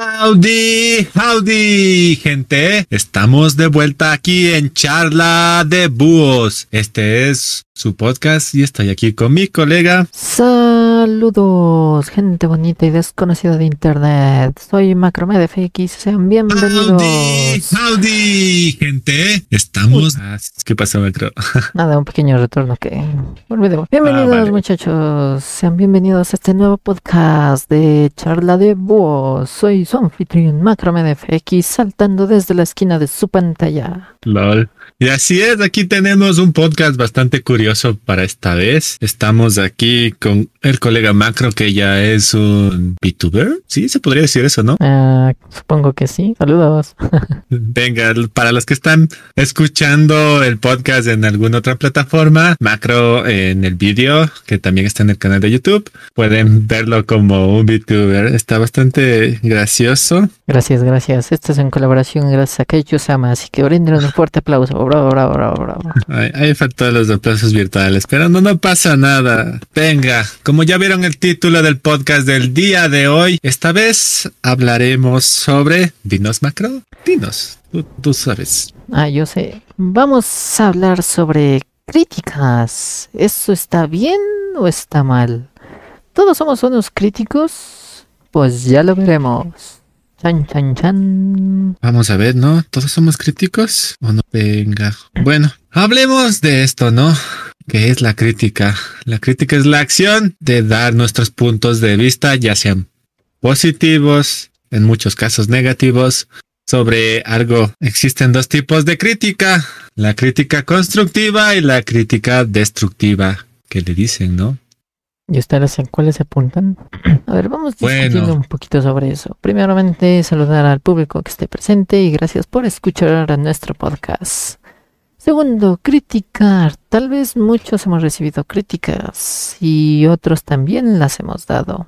Howdy, howdy, gente. Estamos de vuelta aquí en Charla de Búhos. Este es su podcast y estoy aquí con mi colega. Saludos, gente bonita y desconocida de internet. Soy MacroMedFX, sean bienvenidos. Howdy, gente. Estamos. Ah, ¿Qué pasó, Macro? Nada, un pequeño retorno que. Bienvenidos, Ah, vale. muchachos. Sean bienvenidos a este nuevo podcast de Charla de Búhos. Soy su anfitrión MacroMedFX, saltando desde la esquina de su pantalla. LOL. Y así es, aquí tenemos un podcast bastante curioso para esta vez. Estamos aquí con el colega Macro, que ya es un VTuber. Sí, se podría decir eso, ¿no? Ah, supongo que sí. Saludos. Venga, para los que están escuchando el podcast en alguna otra plataforma, Macro en el vídeo, que también está en el canal de YouTube, pueden verlo como un VTuber. Está bastante gracioso. Gracias, gracias. Esta es en colaboración gracias a Keicho Sama, así que brinden un fuerte aplauso. Bravo, bravo, bravo, bravo. Ahí, ahí faltó los aplausos virtuales, pero no, no pasa nada. Venga, como ya vieron el título del podcast del día de hoy, esta vez hablaremos sobre... Dinos, Macro. Dinos. Tú, tú sabes. Ah, yo sé. Vamos a hablar sobre críticas. ¿Eso está bien o está mal? ¿Todos somos unos críticos? Pues ya lo veremos. Chan, chan, chan. Vamos a ver, ¿no? ¿Todos somos críticos? ¿O no? Venga. Bueno, hablemos de esto, ¿no? ¿Qué es la crítica? La crítica es la acción de dar nuestros puntos de vista, ya sean positivos, en muchos casos negativos, sobre algo. Existen dos tipos de crítica, la crítica constructiva y la crítica destructiva, que le dicen, ¿no? ¿Y ustedes en cuáles se apuntan? A ver, vamos discutiendo Bueno. un poquito sobre eso. Primeramente, saludar al público que esté presente y gracias por escuchar a nuestro podcast. Segundo, criticar. Tal vez muchos hemos recibido críticas y otros también las hemos dado.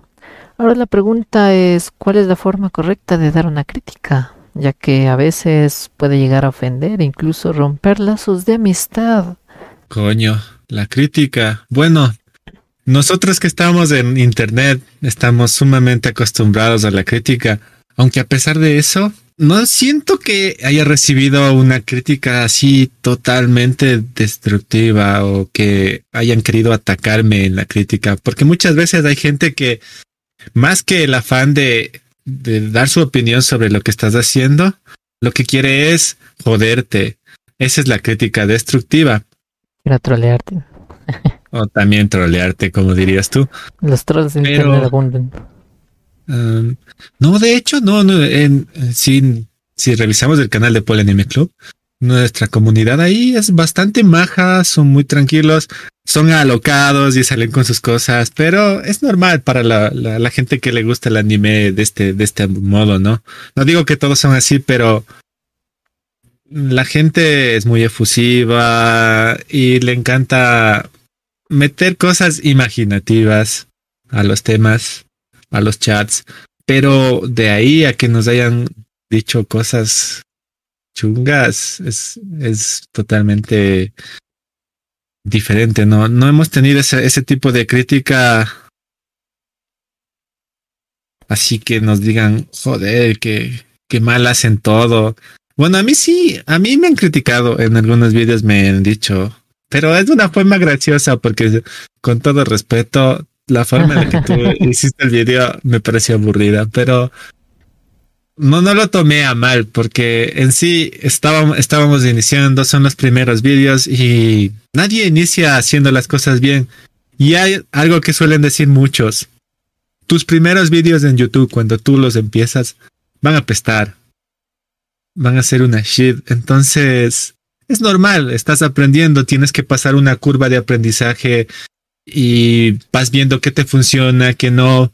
Ahora la pregunta es, ¿cuál es la forma correcta de dar una crítica? Ya que a veces puede llegar a ofender e incluso romper lazos de amistad. Coño, la crítica. Bueno, nosotros que estamos en Internet estamos sumamente acostumbrados a la crítica, aunque a pesar de eso, no siento que haya recibido una crítica así totalmente destructiva o que hayan querido atacarme en la crítica, porque muchas veces hay gente que más que el afán de, dar su opinión sobre lo que estás haciendo, lo que quiere es joderte. Esa es la crítica destructiva. Quiero trolearte. O también trolearte, como dirías tú. Los trolls Pero- internet abundan. Um, no, de hecho, no, no en, si, si revisamos el canal de Pol Anime Club, nuestra comunidad ahí es bastante maja, son muy tranquilos, son alocados y salen con sus cosas, pero es normal para la, la, la gente que le gusta el anime de este, de este modo, ¿no? No digo que todos son así, pero la gente es muy efusiva y le encanta meter cosas imaginativas a los temas a los chats, pero de ahí a que nos hayan dicho cosas chungas es, es totalmente diferente, ¿no? No hemos tenido ese, ese tipo de crítica así que nos digan, joder, que, que mal hacen todo. Bueno, a mí sí, a mí me han criticado en algunos vídeos, me han dicho, pero es una forma graciosa porque con todo respeto, la forma en la que tú hiciste el video me pareció aburrida, pero no, no lo tomé a mal porque en sí estábamos, estábamos iniciando, son los primeros vídeos y nadie inicia haciendo las cosas bien. Y hay algo que suelen decir muchos. Tus primeros vídeos en YouTube, cuando tú los empiezas, van a pestar. Van a ser una shit. Entonces, es normal, estás aprendiendo, tienes que pasar una curva de aprendizaje y vas viendo qué te funciona, qué no,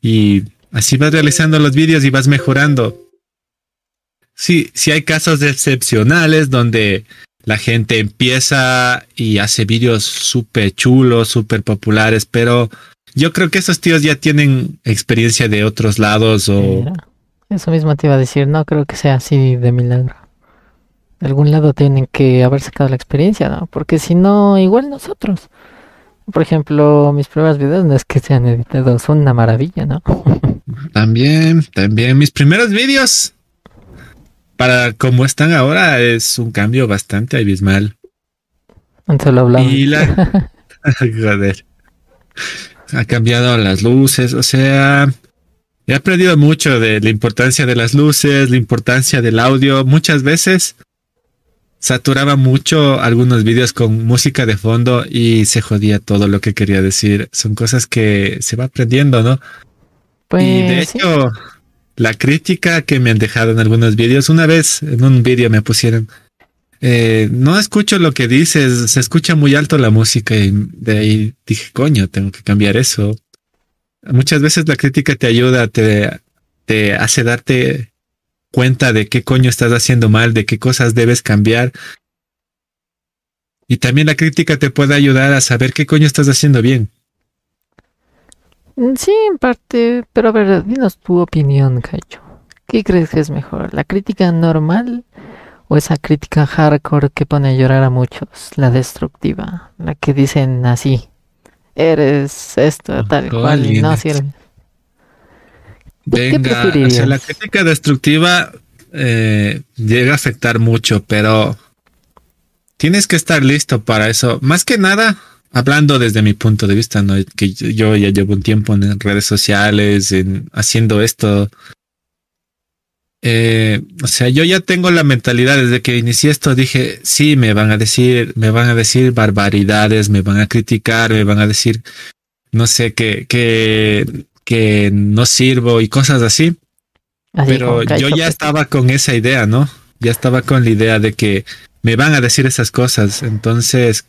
y así vas realizando los vídeos y vas mejorando. Sí, sí hay casos excepcionales donde la gente empieza y hace vídeos súper chulos, súper populares, pero yo creo que esos tíos ya tienen experiencia de otros lados o... Mira, Eso mismo te iba a decir, no creo que sea así de milagro. De algún lado tienen que haber sacado la experiencia, ¿no? Porque si no, igual nosotros. Por ejemplo, mis primeros videos no es que sean editados, son una maravilla, ¿no? también, también mis primeros vídeos para como están ahora es un cambio bastante abismal. Antes lo hablamos. Y la joder. Ha cambiado las luces, o sea, he aprendido mucho de la importancia de las luces, la importancia del audio. Muchas veces saturaba mucho algunos vídeos con música de fondo y se jodía todo lo que quería decir. Son cosas que se va aprendiendo, ¿no? Pues, y de sí. hecho, la crítica que me han dejado en algunos vídeos, una vez en un vídeo me pusieron, eh, no escucho lo que dices, se escucha muy alto la música y de ahí dije, coño, tengo que cambiar eso. Muchas veces la crítica te ayuda, te, te hace darte cuenta de qué coño estás haciendo mal, de qué cosas debes cambiar. Y también la crítica te puede ayudar a saber qué coño estás haciendo bien. Mm, Sí, en parte, pero a ver, dinos tu opinión, Cacho. ¿Qué crees que es mejor? ¿La crítica normal o esa crítica hardcore que pone a llorar a muchos? La destructiva, la que dicen así, eres esto, tal cual, y no sirve. ¿Tú qué Venga, o sea, preferirías? la crítica destructiva eh, llega a afectar mucho, pero tienes que estar listo para eso. Más que nada, hablando desde mi punto de vista, ¿no? Que yo- yo ya llevo un tiempo en redes sociales, en haciendo esto. Eh, o sea, yo ya tengo la mentalidad desde que inicié esto, dije, sí, me van a decir, me van a decir barbaridades, me van a criticar, me van a decir, no sé, que, que, que no sirvo y cosas así. Así Pero yo ya estaba con esa idea, ¿no? Ya estaba con la idea de que me van a decir esas cosas. Entonces,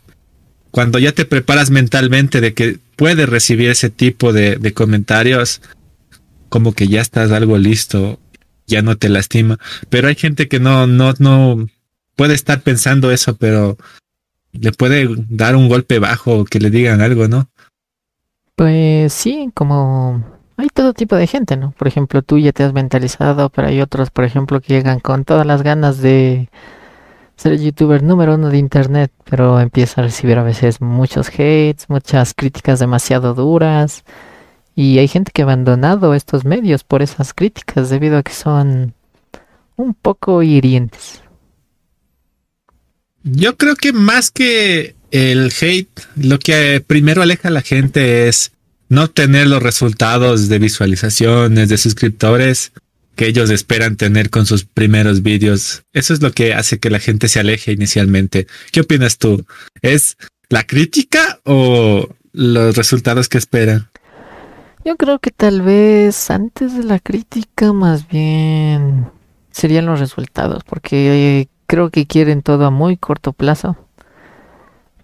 cuando ya te preparas mentalmente de que puedes recibir ese tipo de, de comentarios, como que ya estás algo listo, ya no te lastima. Pero hay gente que no, no, no puede estar pensando eso, pero le puede dar un golpe bajo, que le digan algo, ¿no? Pues sí, como hay todo tipo de gente, ¿no? Por ejemplo, tú ya te has mentalizado, pero hay otros, por ejemplo, que llegan con todas las ganas de ser el youtuber número uno de internet, pero empieza a recibir a veces muchos hates, muchas críticas demasiado duras. Y hay gente que ha abandonado estos medios por esas críticas debido a que son un poco hirientes. Yo creo que más que el hate, lo que primero aleja a la gente es no obtener los resultados de visualizaciones, de suscriptores que ellos esperan tener con sus primeros vídeos. Eso es lo que hace que la gente se aleje inicialmente. ¿Qué opinas tú? ¿Es la crítica o los resultados que esperan? Yo creo que tal vez antes de la crítica más bien serían los resultados, porque eh, creo que quieren todo a muy corto plazo.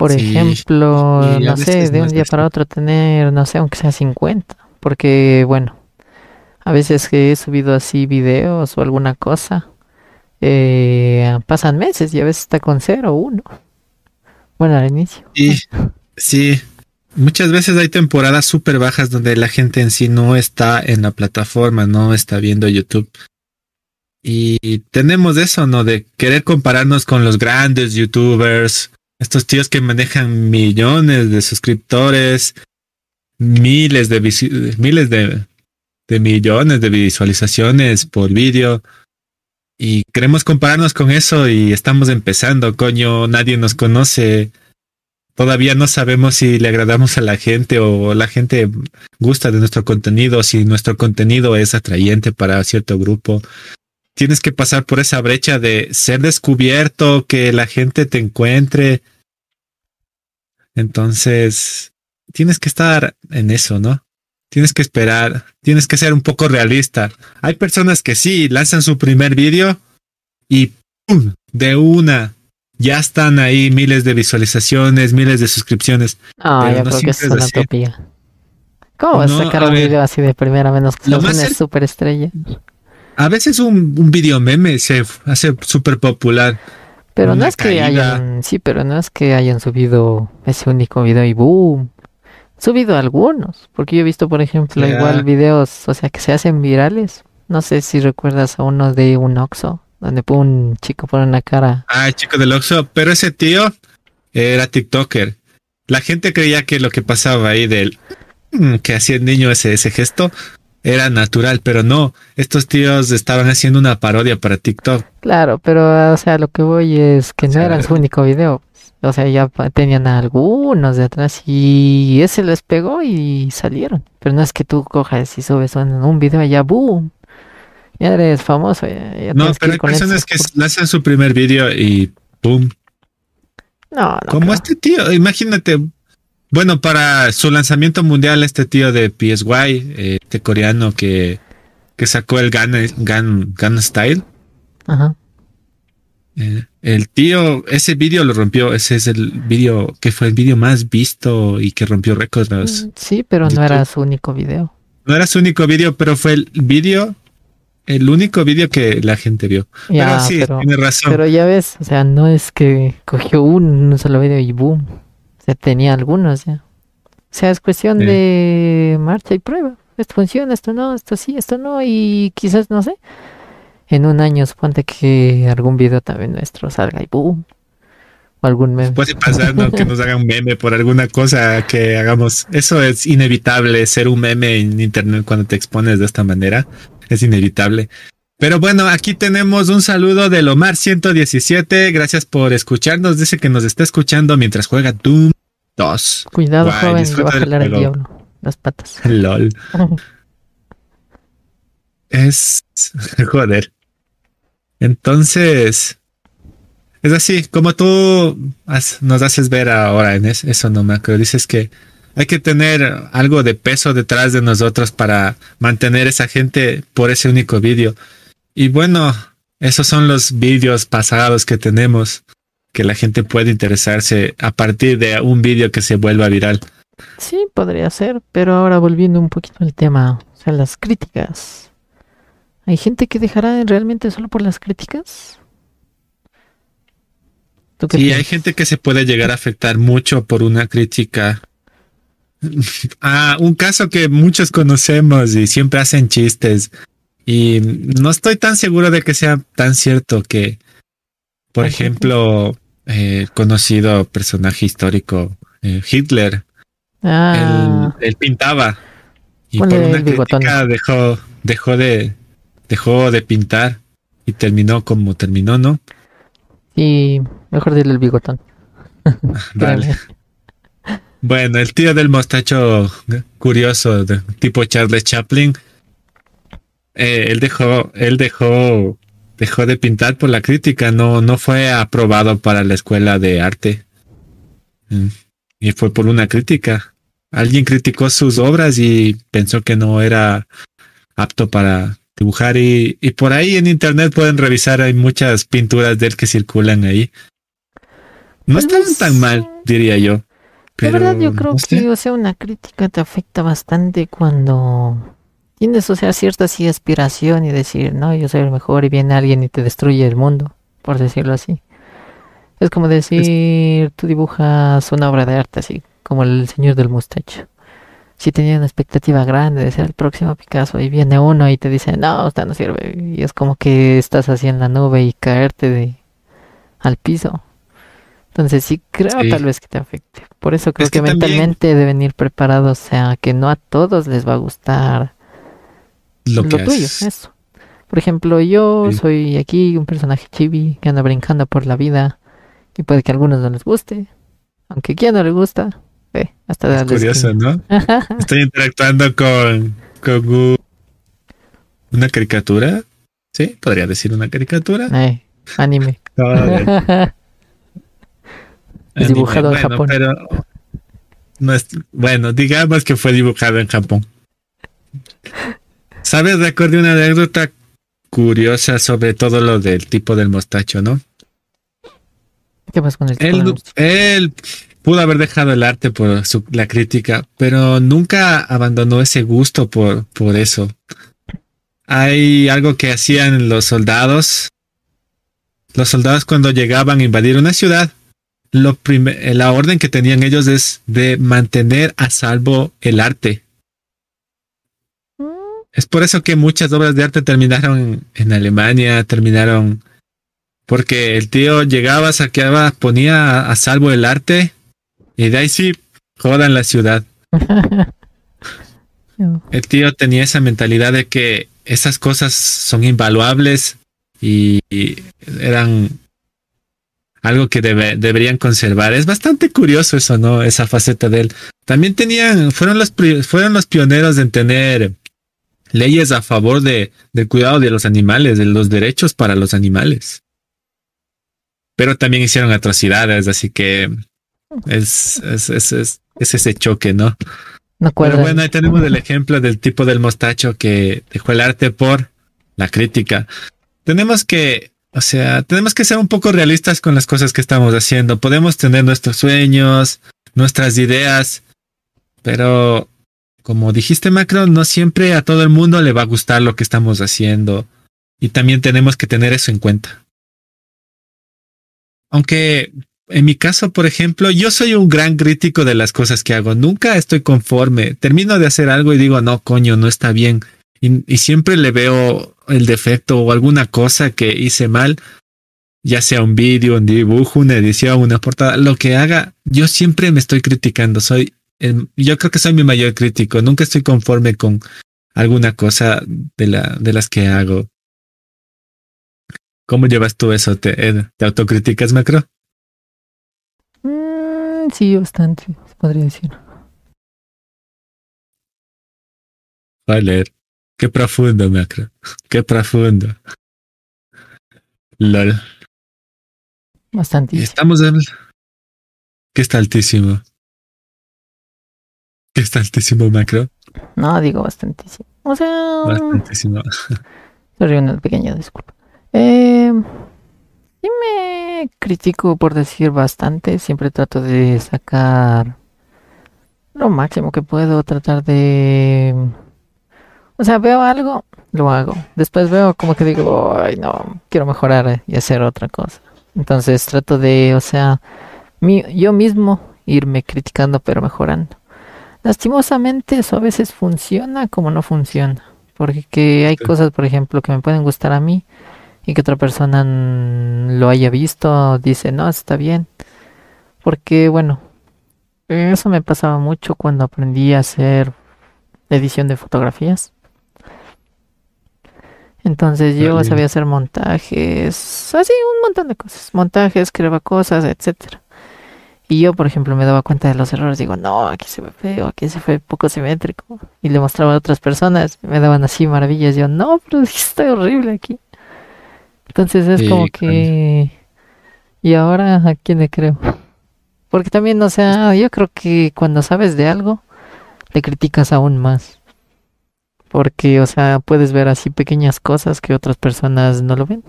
Por Sí, ejemplo, no sé, de un día para otro tener, no sé, aunque sea 50, porque bueno, a veces que he subido así videos o alguna cosa, eh, pasan meses y a veces está con cero o uno. Bueno, al inicio. Sí, sí. Muchas veces hay temporadas súper bajas donde la gente en sí no está en la plataforma, no está viendo YouTube. Y tenemos eso, ¿no? De querer compararnos con los grandes YouTubers, estos tíos que manejan millones de suscriptores, miles de miles de millones de visualizaciones por vídeo. Y queremos compararnos con eso y estamos empezando, coño, nadie nos conoce. Todavía no sabemos si le agradamos a la gente o la gente gusta de nuestro contenido, si nuestro contenido es atrayente para cierto grupo. Tienes que pasar por esa brecha de ser descubierto, que la gente te encuentre. Entonces, tienes que estar en eso, ¿no? Tienes que esperar, tienes que ser un poco realista. Hay personas que sí lanzan su primer vídeo y ¡pum! de una ya están ahí miles de visualizaciones, miles de suscripciones. Ah, yo no creo que es una utopía. ¿Cómo vas a sacar un video así de primera menos que una superestrella? A veces un, un video meme se hace súper popular. Pero no es que caída. hayan, sí, pero no es que hayan subido ese único video y boom. Subido algunos, porque yo he visto, por ejemplo, igual videos, o sea, que se hacen virales. No sé si recuerdas a uno de un Oxxo, donde un chico pone una cara. Ah, chico del Oxxo, pero ese tío era TikToker. La gente creía que lo que pasaba ahí del mm, que hacía el niño ese, ese gesto era natural, pero no, estos tíos estaban haciendo una parodia para TikTok. Claro, pero o sea, lo que voy es que no era su único video. O sea, ya tenían algunos de atrás y ese les pegó y salieron. Pero no es que tú cojas y subes un, video y ya boom. Ya eres famoso. no, pero hay personas que hacen su primer video y boom. No, no. Como este tío, imagínate. Bueno, para su lanzamiento mundial, este tío de PSY, eh, este coreano que, que sacó el Gun, Gun, Style. Ajá. Eh, el tío, ese vídeo lo rompió, ese es el vídeo que fue el vídeo más visto y que rompió récords. Mm, sí, pero no era su único vídeo. No era su único vídeo, pero fue el vídeo, el único vídeo que la gente vio. pero sí, tiene razón. Pero ya ves, o sea, no es que cogió un, solo vídeo y boom. Sea, tenía algunos ya. O sea, es cuestión de marcha y prueba. Esto funciona, esto no, esto sí, esto no, y quizás, no sé, en un año suponte que algún video también nuestro salga y boom. O algún meme. Puede pasar, ¿no? que nos hagan un meme por alguna cosa que hagamos. Eso es inevitable, ser un meme en internet cuando te expones de esta manera. Es inevitable. Pero bueno, aquí tenemos un saludo de Lomar 117. Gracias por escucharnos. Dice que nos está escuchando mientras juega Doom 2. Cuidado, joven, va a jalar el diablo. Las patas. LOL. es. Joder. Entonces, es así, como tú nos haces ver ahora en eso, no me acuerdo. Dices que hay que tener algo de peso detrás de nosotros para mantener esa gente por ese único vídeo. Y bueno, esos son los vídeos pasados que tenemos, que la gente puede interesarse a partir de un vídeo que se vuelva viral. Sí, podría ser, pero ahora volviendo un poquito al tema, o sea, las críticas. ¿Hay gente que dejará realmente solo por las críticas? Sí, hay gente que se puede llegar a afectar mucho por una crítica. ah, un caso que muchos conocemos y siempre hacen chistes. Y no estoy tan seguro de que sea tan cierto que, por ejemplo, el conocido personaje histórico, eh, Hitler, ah. él, pintaba y por una crítica dejó, dejó de, dejó de pintar y terminó como terminó, ¿no? Y mejor dile el bigotón. vale. bueno, el tío del mostacho curioso, de, tipo Charles Chaplin, eh, él dejó, él dejó, dejó de pintar por la crítica, no, no fue aprobado para la escuela de arte. Mm. Y fue por una crítica. Alguien criticó sus obras y pensó que no era apto para dibujar y, y, por ahí en internet pueden revisar, hay muchas pinturas de él que circulan ahí. No están tan mal, diría yo. Pero, la verdad yo creo que, o sea, una crítica te afecta bastante cuando tienes, o sea, cierta así aspiración y decir, no, yo soy el mejor y viene alguien y te destruye el mundo, por decirlo así. Es como decir, tú dibujas una obra de arte así, como el señor del mustacho si tenía una expectativa grande de ser el próximo Picasso y viene uno y te dice, no, usted no sirve. Y es como que estás así en la nube y caerte de al piso. Entonces sí creo tal vez que te afecte. Por eso creo que, mentalmente deben ir preparados, o sea, que no a todos les va a gustar lo, tuyo, eso. Por ejemplo, yo soy aquí un personaje chibi que anda brincando por la vida y puede que a algunos no les guste, aunque a quien no le gusta, hasta es curioso, ¿no? Estoy interactuando con, con una caricatura. Sí, podría decir una caricatura. Eh, anime. dibujado en Japón. Pero no es, bueno, digamos que fue dibujado en Japón. ¿Sabes? Recuerdo una anécdota curiosa sobre todo lo del tipo del mostacho, ¿no? ¿Qué pasa con el tipo él, él pudo haber dejado el arte por la crítica, pero nunca abandonó ese gusto por, por eso. Hay algo que hacían los soldados. Los soldados cuando llegaban a invadir una ciudad, lo la orden que tenían ellos es de mantener a salvo el arte. Es por eso que muchas obras de arte terminaron en Alemania, terminaron porque el tío llegaba, saqueaba, ponía a salvo el arte y de ahí sí, jodan la ciudad. El tío tenía esa mentalidad de que esas cosas son invaluables y eran algo que deberían conservar. Es bastante curioso eso, ¿no? Esa faceta de él. También tenían, fueron los, fueron los pioneros en tener leyes a favor de, del cuidado de los animales, de los derechos para los animales. Pero también hicieron atrocidades, así que es, es, es, es, ese choque, ¿no? No Pero bueno, ahí tenemos el ejemplo del tipo del mostacho que dejó el arte por la crítica. Tenemos que o sea, tenemos que ser un poco realistas con las cosas que estamos haciendo. Podemos tener nuestros sueños, nuestras ideas, pero como dijiste Macron, no siempre a todo el mundo le va a gustar lo que estamos haciendo. Y también tenemos que tener eso en cuenta. Aunque en mi caso, por ejemplo, yo soy un gran crítico de las cosas que hago. Nunca estoy conforme. Termino de hacer algo y digo, no, coño, no está bien y, siempre le veo el defecto o alguna cosa que hice mal, ya sea un vídeo, un dibujo, una edición, una portada, lo que haga, yo siempre me estoy criticando. Soy, yo creo que soy mi mayor crítico. Nunca estoy conforme con alguna cosa de, la, de las que hago. ¿Cómo llevas tú eso? ¿Te, ¿te autocriticas, Macro? Mm, sí, bastante, podría decir. Vale. Qué profundo, Macro. Qué profundo. LOL. Bastante. Estamos en... ¿Qué está altísimo? ¿Qué está altísimo, Macro? No, digo bastantísimo. O sea... Bastantísimo. Sorry, una pequeña disculpa. Eh, sí me critico por decir bastante. Siempre trato de sacar lo máximo que puedo. Tratar de o sea, veo algo, lo hago. Después veo como que digo, ay, no, quiero mejorar y hacer otra cosa. Entonces trato de, o sea, yo mismo irme criticando pero mejorando. Lastimosamente eso a veces funciona como no funciona. Porque hay cosas, por ejemplo, que me pueden gustar a mí y que otra persona lo haya visto, dice, no, está bien. Porque, bueno, eso me pasaba mucho cuando aprendí a hacer edición de fotografías. Entonces yo sabía hacer montajes, así un montón de cosas, montajes, creaba cosas, etcétera. Y yo, por ejemplo, me daba cuenta de los errores, digo, no, aquí se ve feo, aquí se ve poco simétrico. Y le mostraba a otras personas, me daban así maravillas, yo, no, pero está horrible aquí. Entonces es como que... ¿Y ahora a quién le creo? Porque también, o sea, yo creo que cuando sabes de algo, le criticas aún más. Porque, o sea, puedes ver así pequeñas cosas que otras personas no lo ven.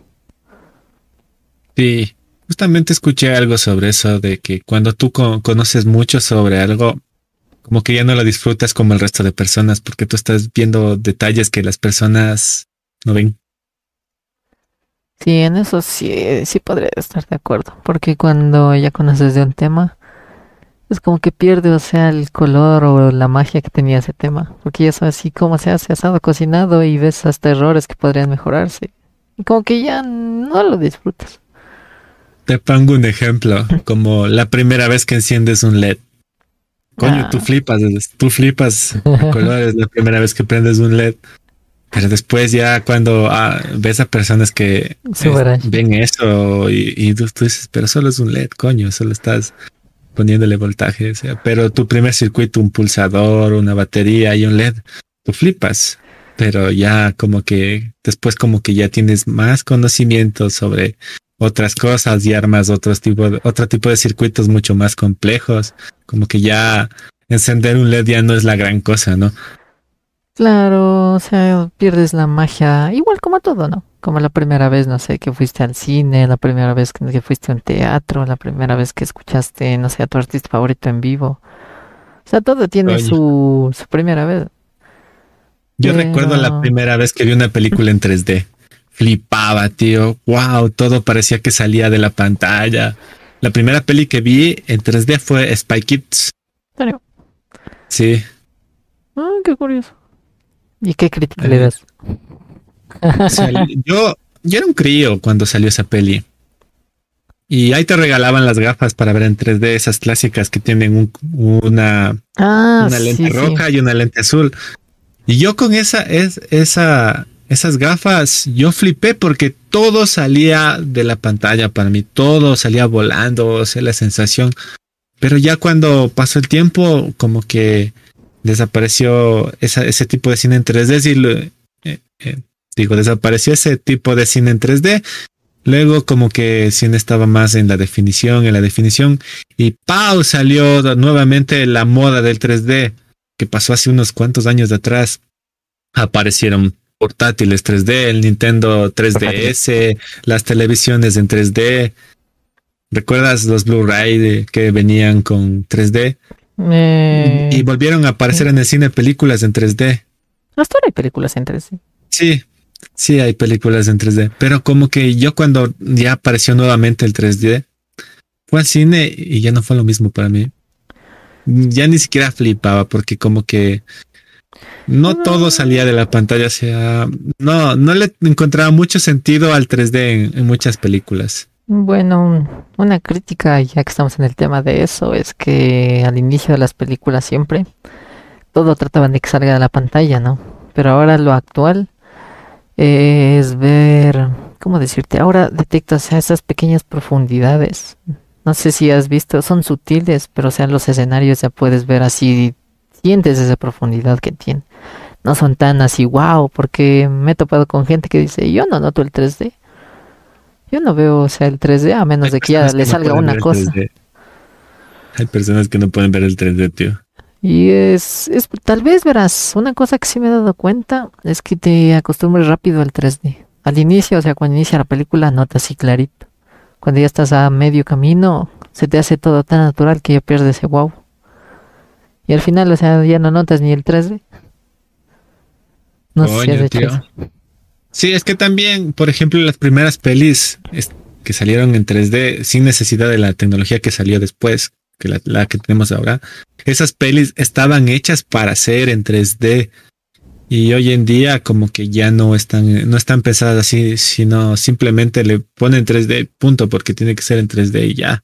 Sí, justamente escuché algo sobre eso, de que cuando tú conoces mucho sobre algo, como que ya no lo disfrutas como el resto de personas, porque tú estás viendo detalles que las personas no ven. Sí, en eso sí, sí podría estar de acuerdo, porque cuando ya conoces de un tema, es como que pierde, o sea, el color o la magia que tenía ese tema. Porque ya sabes así cómo se hace asado cocinado y ves hasta errores que podrían mejorarse. Y como que ya no lo disfrutas. Te pongo un ejemplo, como la primera vez que enciendes un LED. Coño, tú ah. flipas, tú flipas colores la primera vez que prendes un LED. Pero después ya cuando ah, ves a personas que ven eso y, y tú, dices, pero solo es un LED, coño, solo estás poniéndole voltaje, o sea, pero tu primer circuito, un pulsador, una batería y un LED, tú flipas, pero ya como que después como que ya tienes más conocimiento sobre otras cosas y armas otros tipo de, otro tipo de circuitos mucho más complejos, como que ya encender un LED ya no es la gran cosa, ¿no? Claro, o sea, pierdes la magia, igual como todo, ¿no? Como la primera vez, no sé, que fuiste al cine, la primera vez que fuiste a un teatro, la primera vez que escuchaste, no sé, a tu artista favorito en vivo. O sea, todo tiene su, su primera vez. Yo recuerdo la primera vez que vi una película en 3D. Flipaba, tío. Wow, todo parecía que salía de la pantalla. La primera peli que vi en 3D fue Spy Kids. Sí. Ah, qué curioso. ¿Y qué crítica le das? yo, yo era un crío cuando salió esa peli. Y ahí te regalaban las gafas para ver en 3D, esas clásicas que tienen una, ah, una lente roja y una lente azul. Y yo con esa, es, esa, esas gafas, yo flipé porque todo salía de la pantalla para mí, todo salía volando, o sea, la sensación. Pero ya cuando pasó el tiempo, como que desapareció ese tipo de cine en 3D. Eh, eh, digo, desapareció ese tipo de cine en 3D. Luego como que cine estaba más en la definición, en la definición. Y ¡pau! salió nuevamente la moda del 3D, que pasó hace unos cuantos años atrás. Aparecieron portátiles 3D, el Nintendo 3DS, las televisiones en 3D. ¿Recuerdas los Blu-ray que venían con 3D? Eh, y volvieron a aparecer en el cine películas en 3D. Hasta ahora hay películas en 3D. Sí, sí hay películas en 3D. Pero como que yo cuando ya apareció nuevamente el 3D, fue al cine y ya no fue lo mismo para mí. Ya ni siquiera flipaba porque como que no todo salía de la pantalla. O sea, no, no le encontraba mucho sentido al 3D en muchas películas. Bueno, una crítica, ya que estamos en el tema de eso, es que al inicio de las películas siempre todo trataban de que salga de la pantalla, ¿no? Pero ahora lo actual es ver, ¿cómo decirte? Ahora detectas esas pequeñas profundidades. No sé si has visto, son sutiles, pero o sea, los escenarios ya puedes ver así, sientes esa profundidad que tiene. No son tan así, wow, porque me he topado con gente que dice, yo no noto el 3D yo no veo, o sea, el 3D a menos de que ya le salga una cosa. Hay personas que no pueden ver el 3D, tío. Y es, es, tal vez verás, una cosa que sí me he dado cuenta es que te acostumbres rápido al 3D. Al inicio, o sea, cuando inicia la película, notas así clarito. Cuando ya estás a medio camino, se te hace todo tan natural que ya pierdes ese wow. Y al final, o sea, ya no notas ni el 3D. No sé si has Sí, es que también, por ejemplo, las primeras pelis que salieron en 3D sin necesidad de la tecnología que salió después, que la, que tenemos ahora, esas pelis estaban hechas para ser en 3D. Y hoy en día como que ya no están, no están pensadas así, sino simplemente le ponen 3D, punto, porque tiene que ser en 3D y ya.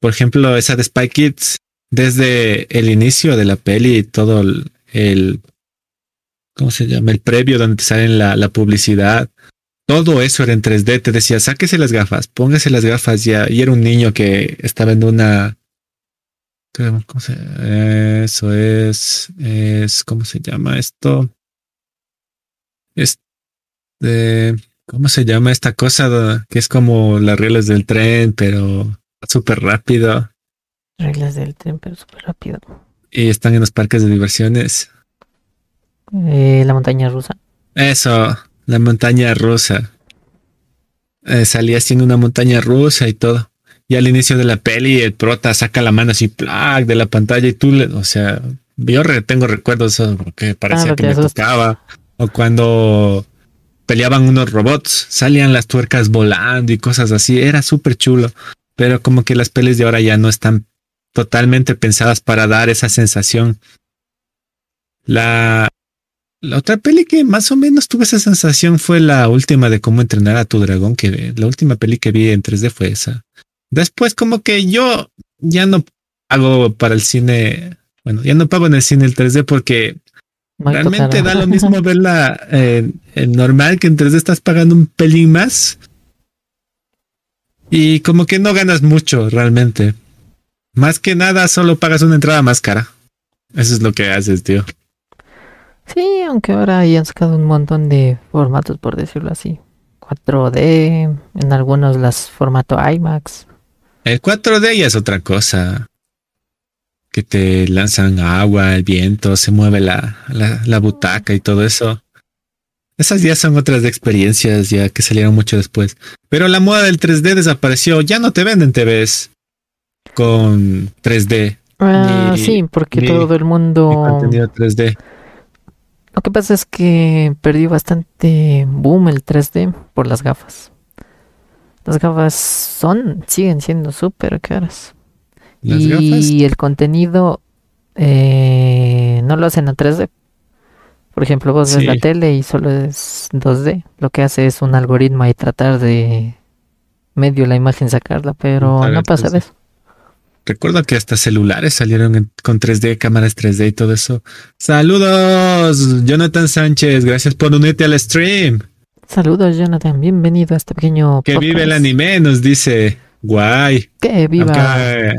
Por ejemplo, esa de Spy Kids, desde el inicio de la peli, todo el ¿cómo se llama? El previo donde te salen la, publicidad. Todo eso era en 3D. Te decía, sáquese las gafas, póngase las gafas ya. Y era un niño que estaba en una. ¿Cómo se, eso es, es, ¿cómo se llama esto? Es ¿cómo se llama esta cosa? Que es como las reglas del tren, pero súper rápido. Reglas del tren, pero súper rápido. Y están en los parques de diversiones. Eh, la montaña rusa. Eso, la montaña rusa. Eh, salía siendo una montaña rusa y todo. Y al inicio de la peli, el prota saca la mano así, ¡plac! de la pantalla y tú le, o sea, yo tengo recuerdos que parecía que me tocaba. O cuando peleaban unos robots, salían las tuercas volando y cosas así. Era súper chulo. Pero como que las pelis de ahora ya no están totalmente pensadas para dar esa sensación. La, la otra peli que más o menos tuve esa sensación fue la última de cómo entrenar a tu dragón, que la última peli que vi en 3D fue esa. Después como que yo ya no hago para el cine, bueno, ya no pago en el cine el 3D porque realmente da lo mismo verla en, normal que en 3D estás pagando un pelín más. Y como que no ganas mucho realmente. Más que nada solo pagas una entrada más cara. Eso es lo que haces, tío. Sí, aunque ahora hayan sacado un montón de formatos, por decirlo así. 4D, en algunos las formato IMAX. El 4D ya es otra cosa. Que te lanzan agua, el viento, se mueve la, la, butaca y todo eso. Esas ya son otras experiencias ya que salieron mucho después. Pero la moda del 3D desapareció. Ya no te venden TVs con 3D. Ah, sí, porque todo el mundo... Contenido 3D. Lo que pasa es que perdió bastante boom el 3D por las gafas. Las gafas son, siguen siendo súper caras. y el contenido eh, no lo hacen a 3D. Por ejemplo, vos ves la tele y solo es 2D. Lo que hace es un algoritmo y tratar de medio la imagen sacarla, pero no pasa de eso. Recuerdo que hasta celulares salieron con 3D, cámaras 3D y todo eso. Saludos, Jonathan Sánchez, gracias por unirte al stream. Saludos, Jonathan, bienvenido a este pequeño. Que vive el anime, nos dice. Guay. Que viva.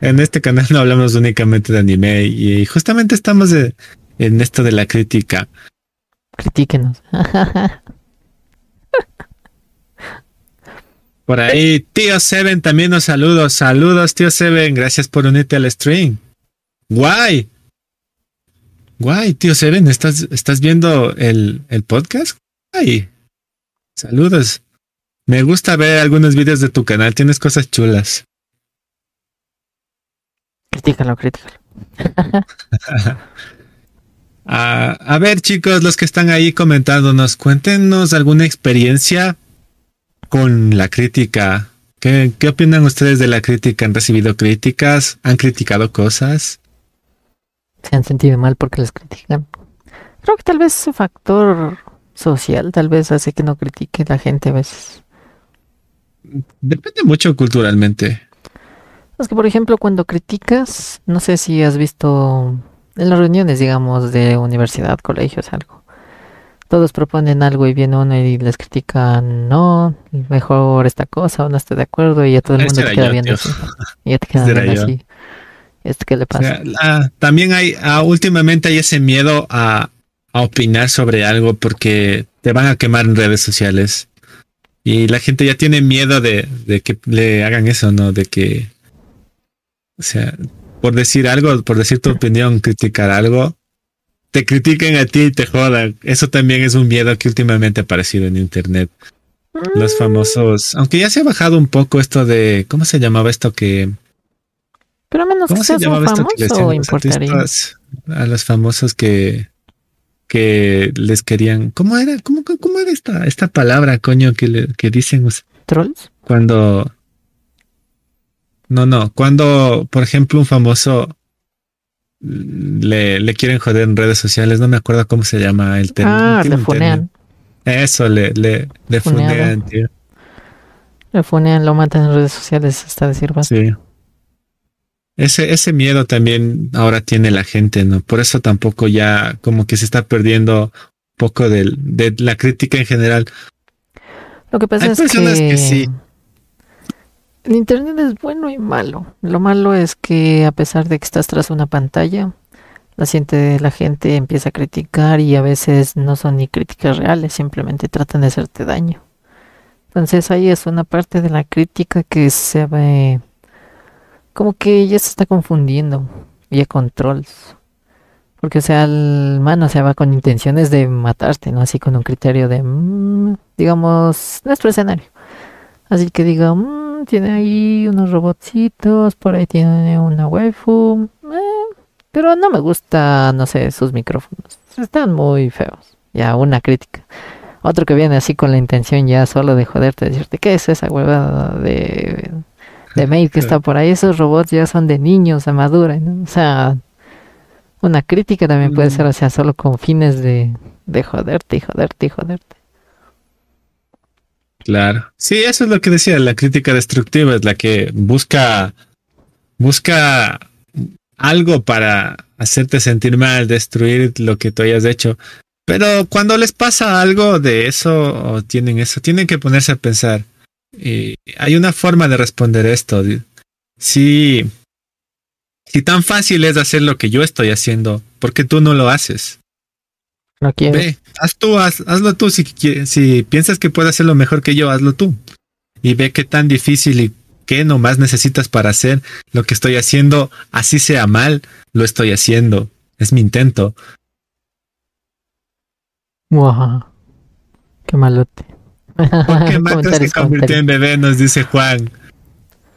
en este canal no hablamos únicamente de anime y justamente estamos en esto de la crítica. Critíquenos. Por ahí, tío Seven también nos saludos. Saludos, tío Seven. Gracias por unirte al stream. Guay. Guay, tío Seven, ¿estás, estás viendo el, el podcast? Guay. Saludos. Me gusta ver algunos vídeos de tu canal. Tienes cosas chulas. Critícalo, critícalo. Ah, a ver, chicos, los que están ahí comentándonos, cuéntenos alguna experiencia con la crítica. ¿Qué, ¿Qué opinan ustedes de la crítica? ¿Han recibido críticas? ¿Han criticado cosas? Se han sentido mal porque les critican. Creo que tal vez ese factor social tal vez hace que no critique la gente a veces. Depende mucho culturalmente. Es que, por ejemplo, cuando criticas, no sé si has visto en las reuniones, digamos, de universidad, colegios, algo todos proponen algo y viene uno y les critican, no, mejor esta cosa o no estoy de acuerdo y a todo el mundo te queda viendo así. Y ya te viendo así. ¿Esto qué le pasa? también hay, ah, últimamente hay ese miedo a, a, opinar sobre algo porque te van a quemar en redes sociales. Y la gente ya tiene miedo de, de que le hagan eso, ¿no? De que, o sea, por decir algo, por decir tu opinión, criticar algo, te critiquen a ti y te jodan. Eso también es un miedo que últimamente ha aparecido en internet. Los mm. famosos, aunque ya se ha bajado un poco esto de, ¿cómo se llamaba esto que? Pero menos que se llamaba esto que a los famosos que que les querían, ¿cómo era? ¿Cómo, cómo era esta esta palabra, coño, que le, que dicen trolls? Cuando no, no, cuando por ejemplo un famoso le, le quieren joder en redes sociales, no me acuerdo cómo se llama el tema. Ah, le funean. Eso, le, le, le funean, tío. Le funean, lo matan en redes sociales hasta decir Sí. Ese, ese miedo también ahora tiene la gente, ¿no? Por eso tampoco ya como que se está perdiendo un poco de, de la crítica en general. Lo que pasa es que sí el Internet es bueno y malo. Lo malo es que a pesar de que estás tras una pantalla, la gente, la gente empieza a criticar y a veces no son ni críticas reales, simplemente tratan de hacerte daño. Entonces ahí es una parte de la crítica que se ve como que ya se está confundiendo y a controls. Porque o sea, el mano se va con intenciones de matarte, ¿no? Así con un criterio de, mm, digamos, nuestro escenario. Así que diga, mmm, tiene ahí unos robotcitos, por ahí tiene una waifu. Eh, pero no me gusta, no sé, sus micrófonos. Están muy feos. Ya, una crítica. Otro que viene así con la intención ya solo de joderte, decirte, ¿qué es esa huevada de, de maid que está por ahí? Esos robots ya son de niños a madura. O sea, una crítica también puede ser, o sea, solo con fines de, de joderte y joderte y joderte. Claro. Sí, eso es lo que decía, la crítica destructiva es la que busca, busca algo para hacerte sentir mal, destruir lo que tú hayas hecho. Pero cuando les pasa algo de eso o tienen eso, tienen que ponerse a pensar. Y hay una forma de responder esto. Si, si tan fácil es hacer lo que yo estoy haciendo, ¿por qué tú no lo haces? No Ve, haz tú, hazlo tú. Si, si piensas que puedes hacerlo mejor que yo, hazlo tú. Y ve qué tan difícil y qué nomás necesitas para hacer lo que estoy haciendo, así sea mal, lo estoy haciendo. Es mi intento. Wow. Qué malote. ¿Por qué Macro se convirtió en bebé? Nos dice Juan.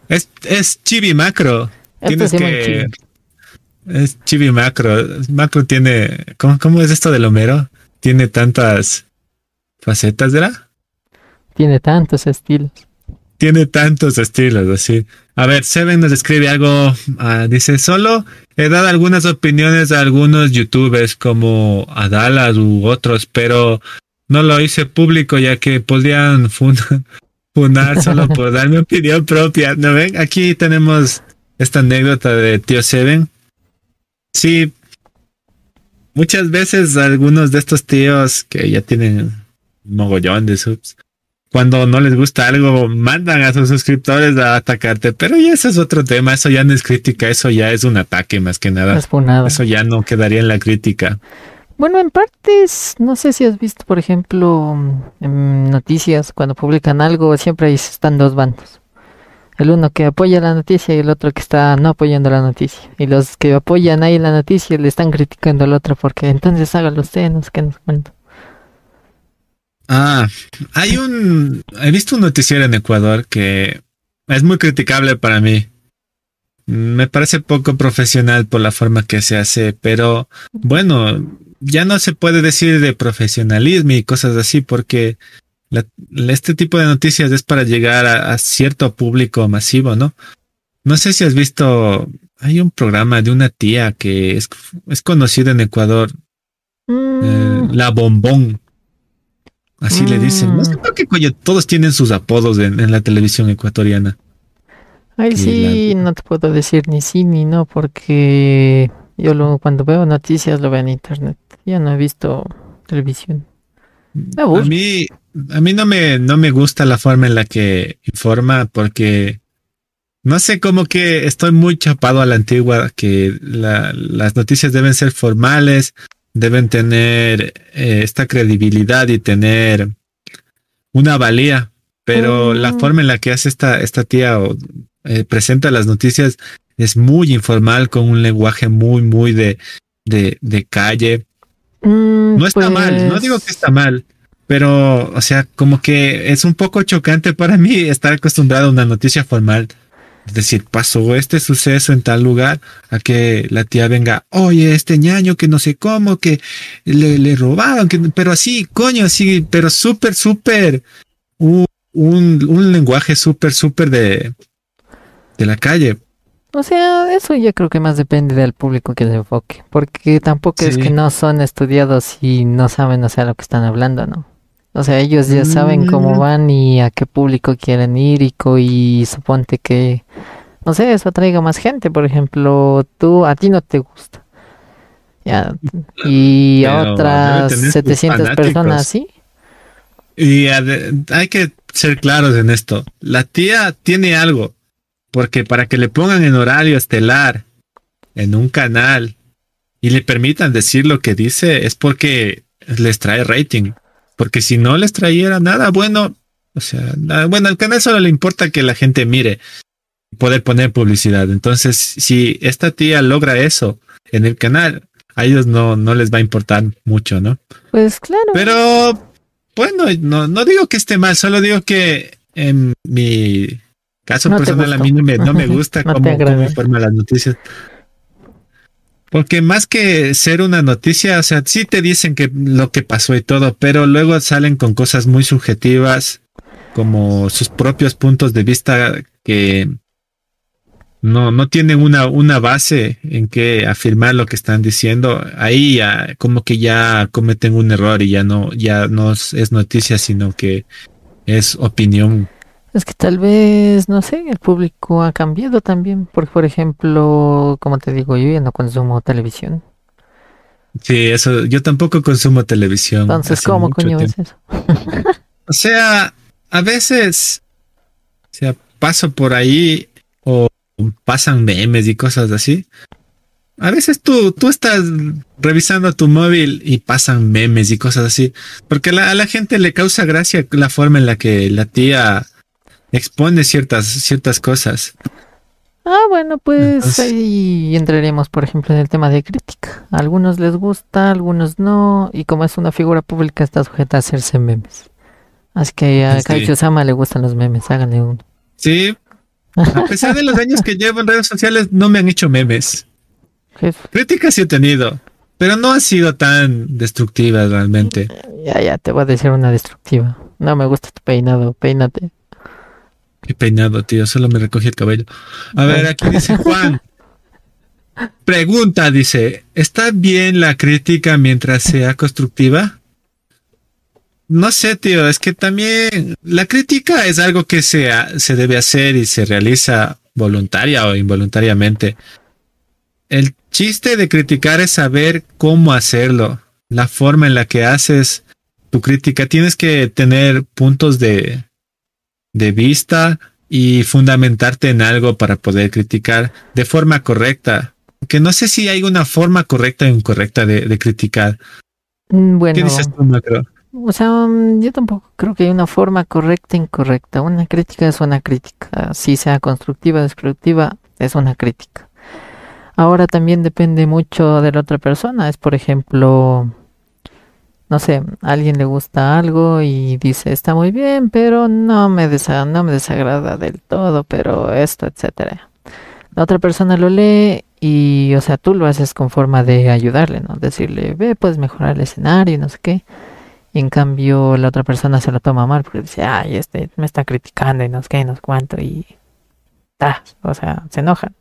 Es, es chibi macro. Tienes que. Es chibi macro. Macro tiene. ¿Cómo, es esto del Homero? Tiene tantas facetas, ¿verdad? Tiene tantos estilos. Tiene tantos estilos, así. A ver, Seven nos escribe algo. Ah, dice: Solo he dado algunas opiniones a algunos youtubers como Adalas u otros, pero no lo hice público ya que podrían funar, solo por dar mi opinión propia. ¿No ven? Aquí tenemos esta anécdota de Tío Seven. Sí, muchas veces algunos de estos tíos que ya tienen mogollón de subs, cuando no les gusta algo, mandan a sus suscriptores a atacarte. Pero ya ese es otro tema. Eso ya no es crítica, eso ya es un ataque más que nada. Eso ya no quedaría en la crítica. Bueno, en partes, no sé si has visto, por ejemplo, en noticias, cuando publican algo, siempre están dos bandos. El uno que apoya la noticia y el otro que está no apoyando la noticia. Y los que apoyan ahí la noticia le están criticando al otro porque entonces hágalo usted, no sé qué nos cuento. Ah, hay un. He visto un noticiero en Ecuador que es muy criticable para mí. Me parece poco profesional por la forma que se hace, pero bueno, ya no se puede decir de profesionalismo y cosas así porque este tipo de noticias es para llegar a, cierto público masivo, ¿no? No sé si has visto, hay un programa de una tía que es, es conocida en Ecuador, mm. eh, La Bombón. Así le dicen. No sé por qué coño todos tienen sus apodos en, la televisión ecuatoriana. Ay, sí, no te puedo decir ni sí ni no, porque yo lo, cuando veo noticias lo veo en internet. Ya no he visto televisión. a mí, a mí no me, no me gusta la forma en la que informa, porque no sé, como que estoy muy chapado a la antigua, que las noticias deben ser formales, deben tener eh, esta credibilidad y tener una valía, pero la mm. forma en la que hace esta, esta tía o eh, presenta las noticias es muy informal, con un lenguaje muy, muy de, de, calle. Mm, no está mal, no digo que está mal, pero, o sea, como que es un poco chocante para mí estar acostumbrado a una noticia formal es decir, pasó este suceso en tal lugar, a que la tía venga, oye, este ñaño que no sé cómo, que le, le robaron, que, pero así, coño, así, pero súper, súper, un, un, lenguaje súper, súper de, de la calle. O sea, eso yo creo que más depende del público que se enfoque, porque tampoco es que no son estudiados y no saben, o sea, lo que están hablando, ¿no? O sea, ellos ya saben cómo mm. van y a qué público quieren ir y, y suponte que, no sé, eso atraiga más gente. Por ejemplo, tú, a ti no te gusta. Ya, y otras 700 personas, ¿sí? Y hay que ser claros en esto. La tía tiene algo, porque para que le pongan en horario estelar en un canal y le permitan decir lo que dice, es porque les trae rating. Porque si no les trayera nada bueno, o sea, bueno, al canal solo le importa que la gente mire, poder poner publicidad. Entonces, si esta tía logra eso en el canal, a ellos no, no les va a importar mucho, ¿no? Pues claro. Pero, bueno, no, no digo que esté mal, solo digo que en mi caso personal a mí no me, no me gusta cómo, cómo informa las noticias. Porque más que ser una noticia, o sea, sí te dicen que lo que pasó y todo, pero luego salen con cosas muy subjetivas, como sus propios puntos de vista que no, no tienen una, una base en que afirmar lo que están diciendo. Ahí ya, como que ya cometen un error y ya no, ya no es noticia, sino que es opinión es que tal vez, no sé, el público ha cambiado también. Porque, por ejemplo, como te digo, yo ya no consumo televisión. Sí, eso, yo tampoco consumo televisión. Entonces, ¿cómo coño es eso? o sea, a veces, o sea, paso por ahí o pasan memes y cosas así. A veces tú, tú estás revisando tu móvil y pasan memes y cosas así. Porque a la gente le causa gracia la forma en la que la tía expone ciertas, ciertas cosas. Ah, bueno, pues ahí entraremos, por ejemplo, en el tema de crítica. A algunos les gusta, a algunos no, y como es una figura pública está sujeta a hacerse memes. Así que a sí. Sama le gustan los memes, háganle uno. Sí, a pesar de los años que llevo en redes sociales, no me han hecho memes. Críticas sí he tenido, pero no han sido tan destructivas realmente. Ya, ya, te voy a decir una destructiva. No me gusta tu peinado, peínate. Qué peinado, tío. Solo me recogí el cabello. A ver, aquí dice Juan. Pregunta, dice, ¿está bien la crítica mientras sea constructiva? No sé, tío, es que también la crítica es algo que se, se debe hacer y se realiza voluntaria o involuntariamente. El chiste de criticar es saber cómo hacerlo, la forma en la que haces tu crítica. Tienes que tener puntos de, de vista y fundamentarte en algo para poder criticar de forma correcta. Que no sé si hay una forma correcta o incorrecta de, criticar. Mm, bueno, ¿Qué dices tú, Macro? O sea, mm, yo tampoco creo que hay una forma correcta e incorrecta. Una crítica es una crítica. Si sea constructiva o destructiva, es una crítica. Ahora también depende mucho de la otra persona. Es, por ejemplo, no sé, alguien le gusta algo y dice, está muy bien, pero no me, no me desagrada del todo, pero esto, etcétera. La otra persona lo lee y, o sea, tú lo haces con forma de ayudarle, ¿no? Decirle, ve, puedes mejorar el escenario y no sé qué. Y en cambio la otra persona se lo toma mal porque dice, ay, este me está criticando y no sé qué, no sé cuánto. Y, ta, o sea, se enojan.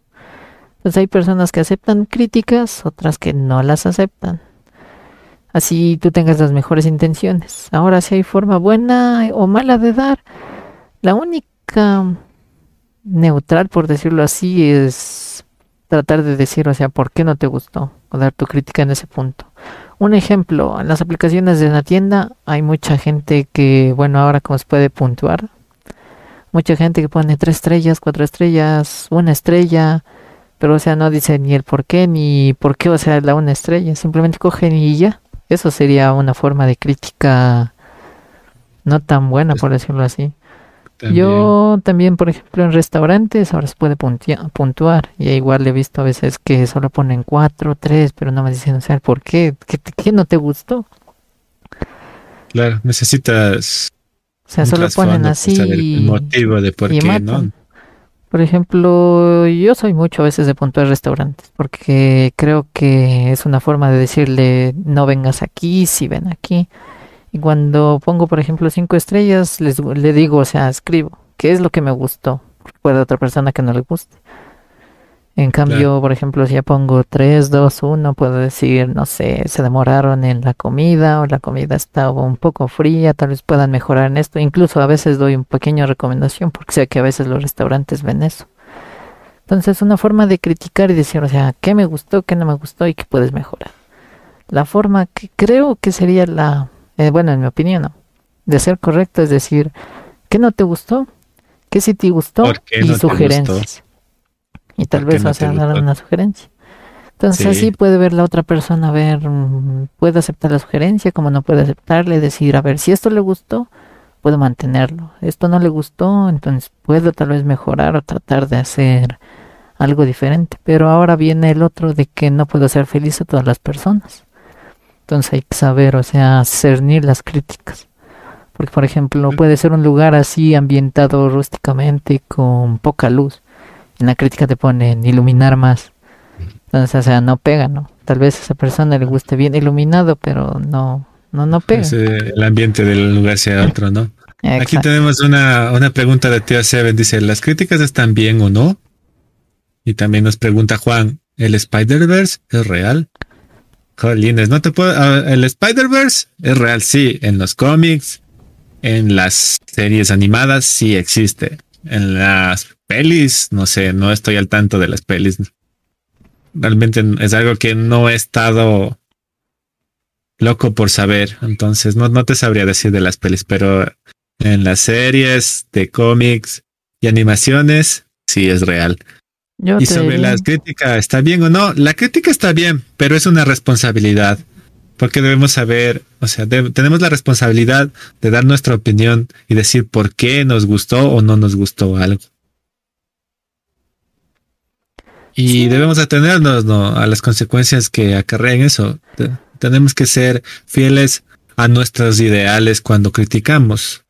Pues hay personas que aceptan críticas, otras que no las aceptan. Así tú tengas las mejores intenciones. Ahora, si hay forma buena o mala de dar, la única neutral, por decirlo así, es tratar de decir, o sea, ¿por qué no te gustó? O dar tu crítica en ese punto. Un ejemplo, en las aplicaciones de la tienda hay mucha gente que, bueno, ahora como se puede puntuar, mucha gente que pone tres estrellas, cuatro estrellas, una estrella, pero o sea, no dice ni el por qué, ni por qué, o sea, la una estrella, simplemente cogen y ya. Eso sería una forma de crítica no tan buena, por decirlo así. Yo también, por ejemplo, en restaurantes ahora se puede puntuar. Y igual he visto a veces que solo ponen cuatro, tres, pero no me dicen, o sea, ¿por qué? ¿Qué, qué no te gustó? Claro, necesitas. O sea, solo ponen así. El motivo de por qué, ¿no? Por ejemplo, yo soy mucho a veces de puntuar restaurantes, porque creo que es una forma de decirle no vengas aquí, si ven aquí. Y cuando pongo, por ejemplo, cinco estrellas, les, le digo, o sea, escribo, ¿qué es lo que me gustó? Puede otra persona que no le guste. En cambio, por ejemplo, si ya pongo 3, 2, 1, puedo decir, no sé, se demoraron en la comida o la comida estaba un poco fría, tal vez puedan mejorar en esto. Incluso a veces doy un pequeño recomendación porque sé que a veces los restaurantes ven eso. Entonces, una forma de criticar y decir, o sea, qué me gustó, qué no me gustó y qué puedes mejorar. La forma que creo que sería la, eh, bueno, en mi opinión, de ser correcto es decir, ¿qué no te gustó? ¿Qué sí te gustó? y sugerencias y tal vez vas a dar una sugerencia. Entonces así puede ver la otra persona, a ver, mm, puede aceptar la sugerencia, como no puede aceptarle, decir, a ver, si esto le gustó, puedo mantenerlo. Esto no le gustó, entonces puedo tal vez mejorar o tratar de hacer algo diferente. Pero ahora viene el otro de que no puedo ser feliz a todas las personas. Entonces hay que saber, o sea, cernir las críticas. Porque, por ejemplo, puede ser un lugar así ambientado rústicamente con poca luz en la crítica te ponen iluminar más. Entonces, o sea, no pega, ¿no? Tal vez a esa persona le guste bien iluminado, pero no, no, no pega. el ambiente del lugar sea otro, ¿no? Aquí tenemos una, una pregunta de tío Seven. Dice, ¿las críticas están bien o no? Y también nos pregunta Juan, ¿el Spider-Verse es real? Jolines, no te puedo... el Spider-Verse es real, sí. En los cómics, en las series animadas, sí existe. En las pelis, no sé, no estoy al tanto de las pelis. Realmente es algo que no he estado loco por saber, entonces no, no te sabría decir de las pelis, pero en las series de cómics y animaciones, sí es real. y sobre la crítica, ¿está bien o no? La crítica está bien, pero es una responsabilidad. Porque debemos saber, o sea, tenemos la responsabilidad de dar nuestra opinión y decir por qué nos gustó o no nos gustó algo. Y debemos atenernos a las consecuencias que acarrean eso. tenemos que ser fieles a nuestros ideales cuando criticamos.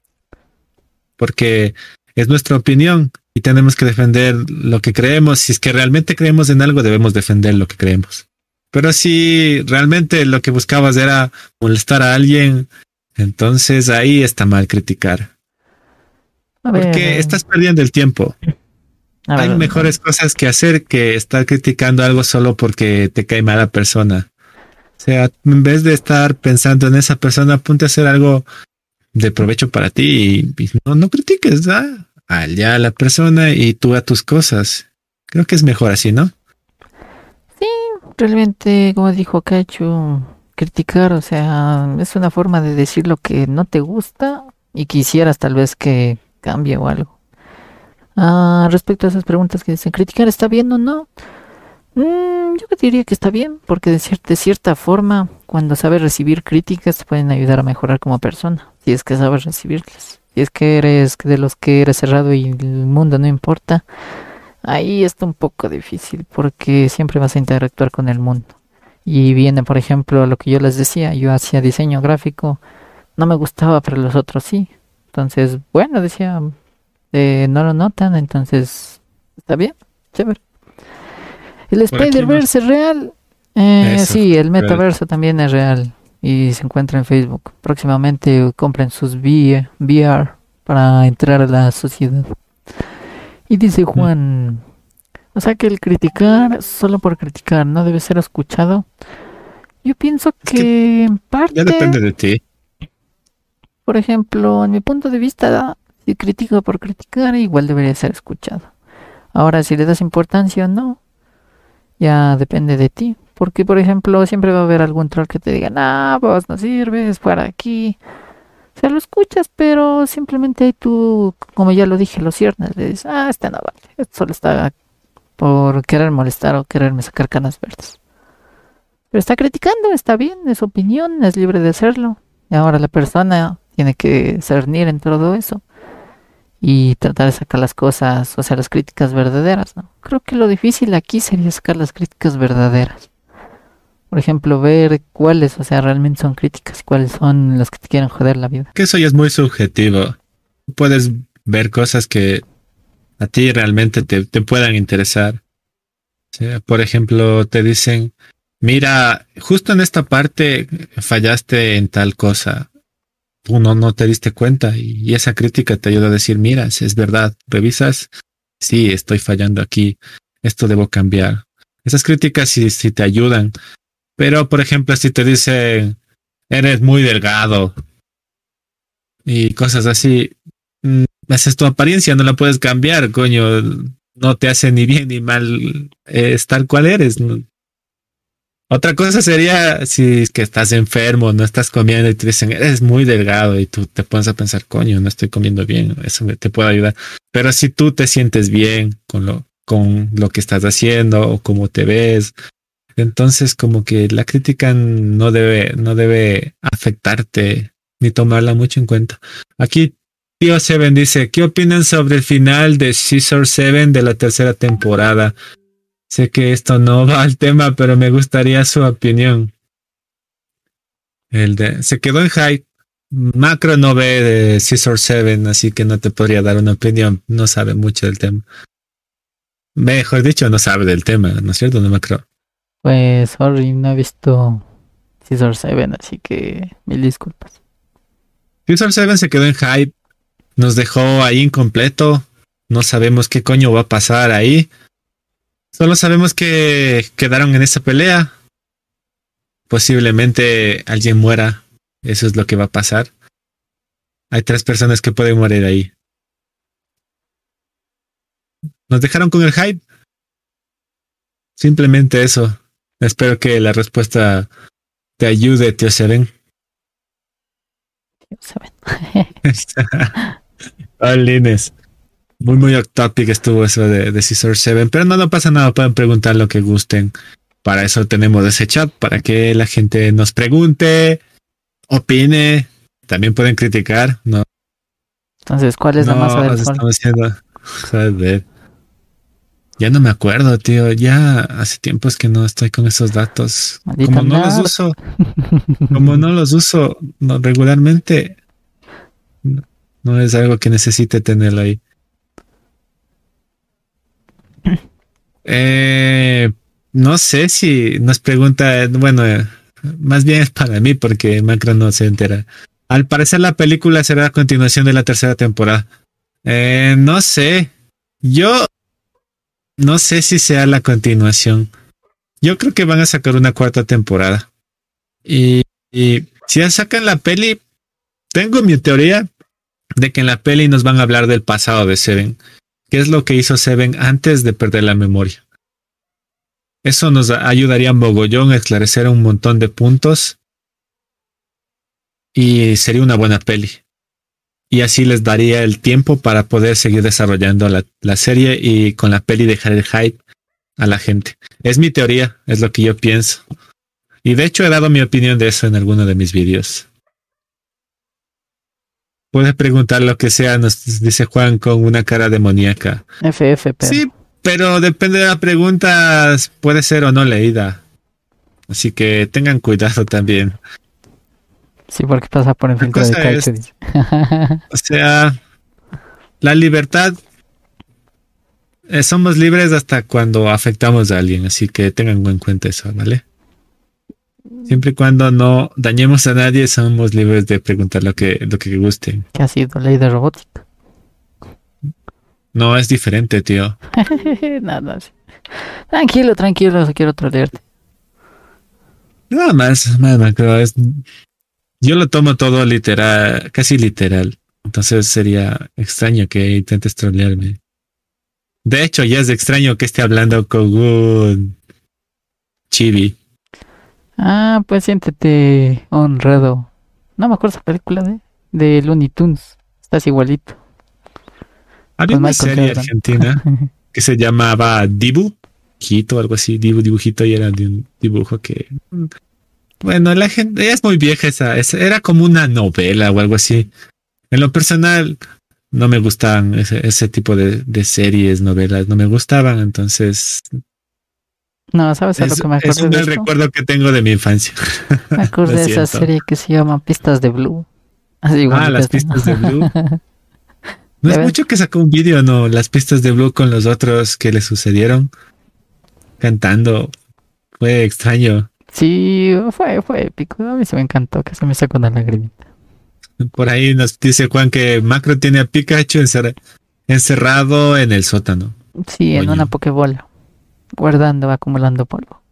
Porque es nuestra opinión y tenemos que defender lo que creemos. Si es que realmente creemos en algo, debemos defender lo que creemos. Pero si realmente lo que buscabas era molestar a alguien, entonces ahí está mal criticar. Porque estás perdiendo el tiempo. Hay mejores cosas que hacer que estar criticando algo solo porque te cae mala persona. O sea, en vez de estar pensando en esa persona, ponte a hacer algo de provecho para ti y, no, no critiques, allá a la persona y tú a tus cosas. Creo que es mejor así, ¿no? Realmente, como dijo Cacho, criticar, o sea, es una forma de decir lo que no te gusta y quisieras tal vez que cambie o algo. Ah, respecto a esas preguntas que dicen, ¿criticar está bien o no? Mm, yo diría que está bien, porque de cierta, cierta forma, cuando sabes recibir críticas, te pueden ayudar a mejorar como persona, si es que sabes recibirlas. Si es que eres de los que eres cerrado y el mundo no importa, ahí está un poco difícil, porque siempre vas a interactuar con el mundo. Y viene, por ejemplo, lo que yo les decía, yo hacía diseño gráfico, no me gustaba, pero los otros sí. Entonces, bueno, decía, eh, no lo notan, entonces está bien, chévere. El Spider-Verse es real. Eh, sí, el metaverso también es real y se encuentra en Facebook. Próximamente compren sus VR para entrar a la sociedad. Y dice Juan, o sea que el criticar solo por criticar no debe ser escuchado. Yo pienso que, en parte... Ya depende de ti. Por ejemplo, en mi punto de vista, si critico por criticar, igual debería ser escuchado. Ahora, si le das importancia o no, ya depende de ti. Porque, por ejemplo, siempre va a haber algún troll que te diga, ah, vos no sirves, para aquí. O sea, lo escuchas, pero simplemente tú, como ya lo dije, lo ciernes. Le dices, ah, este no vale. Esto solo está por querer molestar o quererme sacar canas verdes. Pero está criticando, está bien, es opinión, es libre de hacerlo. Y ahora la persona tiene que cernir en todo eso y tratar de sacar las cosas, o sea, las críticas verdaderas, ¿no? Creo que lo difícil aquí sería sacar las críticas verdaderas. Por ejemplo, ver cuáles, o sea, realmente son críticas cuáles son las que te quieren joder la vida. Que eso ya es muy subjetivo. Puedes ver cosas que a ti realmente te, te puedan interesar. por ejemplo, te dicen, mira, justo en esta parte fallaste en tal cosa tú no, te diste cuenta y, esa crítica te ayuda a decir, mira, si es verdad, revisas, sí, estoy fallando aquí, esto debo cambiar. Esas críticas sí, sí te ayudan, pero por ejemplo, si te dicen, eres muy delgado y cosas así, mm, esa es tu apariencia, no la puedes cambiar, coño, no te hace ni bien ni mal eh, estar cual eres. Otra cosa sería si es que estás enfermo, no estás comiendo y te dicen, eres muy delgado y tú te pones a pensar, coño, no estoy comiendo bien, eso te puede ayudar. Pero si tú te sientes bien con lo, con lo que estás haciendo o cómo te ves, entonces como que la crítica no debe, no debe afectarte ni tomarla mucho en cuenta. Aquí Tío Seven dice, ¿qué opinan sobre el final de Caesar Seven de la tercera temporada? Sé que esto no va al tema, pero me gustaría su opinión. El de, se quedó en hype. Macro no ve de Caesar 7, así que no te podría dar una opinión. No sabe mucho del tema. Mejor dicho, no sabe del tema, ¿no es cierto, no Macro? Pues, sorry, no he visto Caesar 7, así que mil disculpas. Caesar 7 se quedó en hype. Nos dejó ahí incompleto. No sabemos qué coño va a pasar ahí. Solo sabemos que quedaron en esa pelea. Posiblemente alguien muera. Eso es lo que va a pasar. Hay tres personas que pueden morir ahí. Nos dejaron con el hype. Simplemente eso. Espero que la respuesta te ayude, tío Seven. Tío Seven. Muy, muy off estuvo eso de, de Caesar 7, pero no, no pasa nada, pueden preguntar lo que gusten. Para eso tenemos ese chat, para que la gente nos pregunte, opine, también pueden criticar, ¿no? Entonces, ¿cuál es la masa del sol? Joder. Ya no me acuerdo, tío. Ya hace tiempos que no estoy con esos datos. como no los uso, como no los uso regularmente, no es algo que necesite tenerlo ahí. Eh, no sé si nos pregunta, bueno, más bien es para mí porque Macro no se entera. Al parecer la película será la continuación de la tercera temporada. Eh, no sé. Yo no sé si sea la continuación. Yo creo que van a sacar una cuarta temporada. Y, si sacan la peli, tengo mi teoría, de que en la peli nos van a hablar del pasado de Seven. ¿Qué es lo que hizo Seven antes de perder la memoria? Eso nos ayudaría a Mogollón a esclarecer un montón de puntos y sería una buena peli. Y así les daría el tiempo para poder seguir desarrollando la, la serie y con la peli dejar el hype a la gente. Es mi teoría, es lo que yo pienso. Y de hecho he dado mi opinión de eso en alguno de mis vídeos. Puedes preguntar lo que sea, nos dice Juan con una cara demoníaca. FF, Sí, pero depende de la pregunta, puede ser o no leída. Así que tengan cuidado también. Sí, porque pasa por el filtro de o sea, la libertad. Eh, somos libres hasta cuando afectamos a alguien, así que tengan en cuenta eso, ¿vale? Siempre y cuando no dañemos a nadie, somos libres de preguntar lo que, lo que guste. ¿Qué ha sido ley de robótica? No, es diferente, tío. Nada. Tranquilo, tranquilo, quiero trolearte. Nada más, nada más, yo lo tomo todo literal, casi literal. Entonces sería extraño que intentes trolearme. De hecho, ya es extraño que esté hablando con un chibi. Ah, pues siéntete honrado. No me acuerdo esa película de, de Looney Tunes. Estás igualito. Había una serie argentina que se llamaba Dibu, Quito, algo así, Dibu, dibujito, y era de un dibujo que. Bueno, la gente es muy vieja esa, era como una novela o algo así. En lo personal, no me gustaban ese, tipo de, series, novelas, no me gustaban, entonces no, ¿sabes a lo que me acuerdo? Es un recuerdo que tengo de mi infancia. Me acuerdo de esa serie que se llama Pistas de Blue. ah, las pistas de Blue. No es mucho que sacó un vídeo, ¿no? Las pistas de Blue con los otros que le sucedieron. Cantando. Fue extraño. Sí, fue, fue épico. A mí se me encantó, que se me sacó una lagrimita. Por ahí nos dice Juan que Macro tiene a Pikachu encerrado en el sótano. Sí, en una pokebola guardando, acumulando polvo.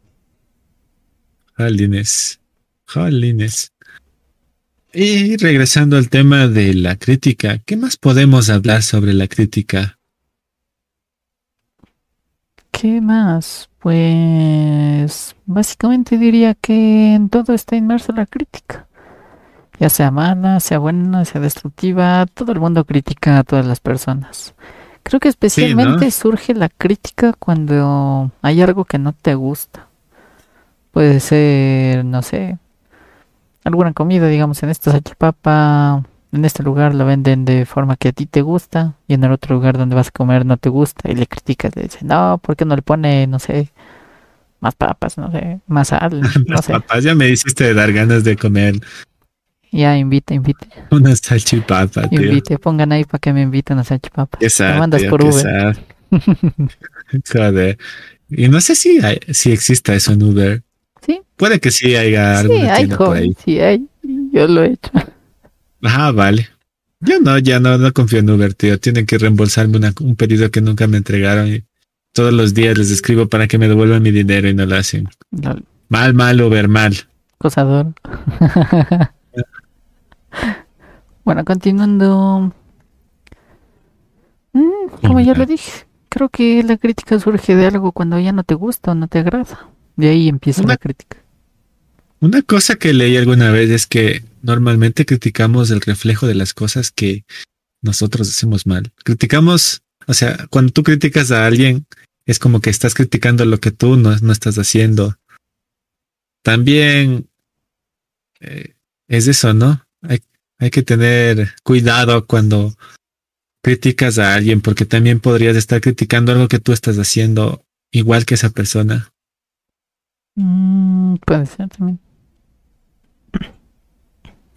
Jolines, jolines. Y regresando al tema de la crítica, ¿qué más podemos hablar sobre la crítica? ¿Qué más? Pues básicamente diría que en todo está inmerso la crítica. Ya sea mala, sea buena, sea destructiva, todo el mundo critica a todas las personas. Creo que especialmente surge la crítica cuando hay algo que no te gusta. Puede ser, no sé, alguna comida, digamos, en esta salchipapa, en este lugar lo venden de forma que a ti te gusta y en el otro lugar donde vas a comer no te gusta y le criticas, le dices, no, ¿por qué no le pone, no sé, más papas, no sé, más sal? más papas, ya me hiciste dar ganas de comer ya, invite, invite. Una salchipapa, tío. Invite, pongan ahí para que me inviten a salchipapa. Exacto. Me mandas por Uber. Joder. Y no sé si, si exista eso en Uber. Sí. Puede que sí haya sí, hay por ahí. Sí, hay. Yo lo he hecho. Ah, vale. Yo no, ya no, no confío en Uber, tío. Tienen que reembolsarme un pedido que nunca me entregaron y todos los días les escribo para que me devuelvan mi dinero y no lo hacen. Mal, mal, Uber, mal. Cosador. Bueno, continuando. Mm, como ya lo dije, creo que la crítica surge de algo cuando ya no te gusta o no te agrada. De ahí empieza la crítica. Una cosa que leí alguna vez es que normalmente criticamos el reflejo de las cosas que nosotros hacemos mal. Criticamos, o sea, cuando tú criticas a alguien, es como que estás criticando lo que tú no, estás haciendo. También eh, es eso, ¿no? Hay, hay que tener cuidado cuando criticas a alguien porque también podrías estar criticando algo que tú estás haciendo igual que esa persona. Mm, puede ser también.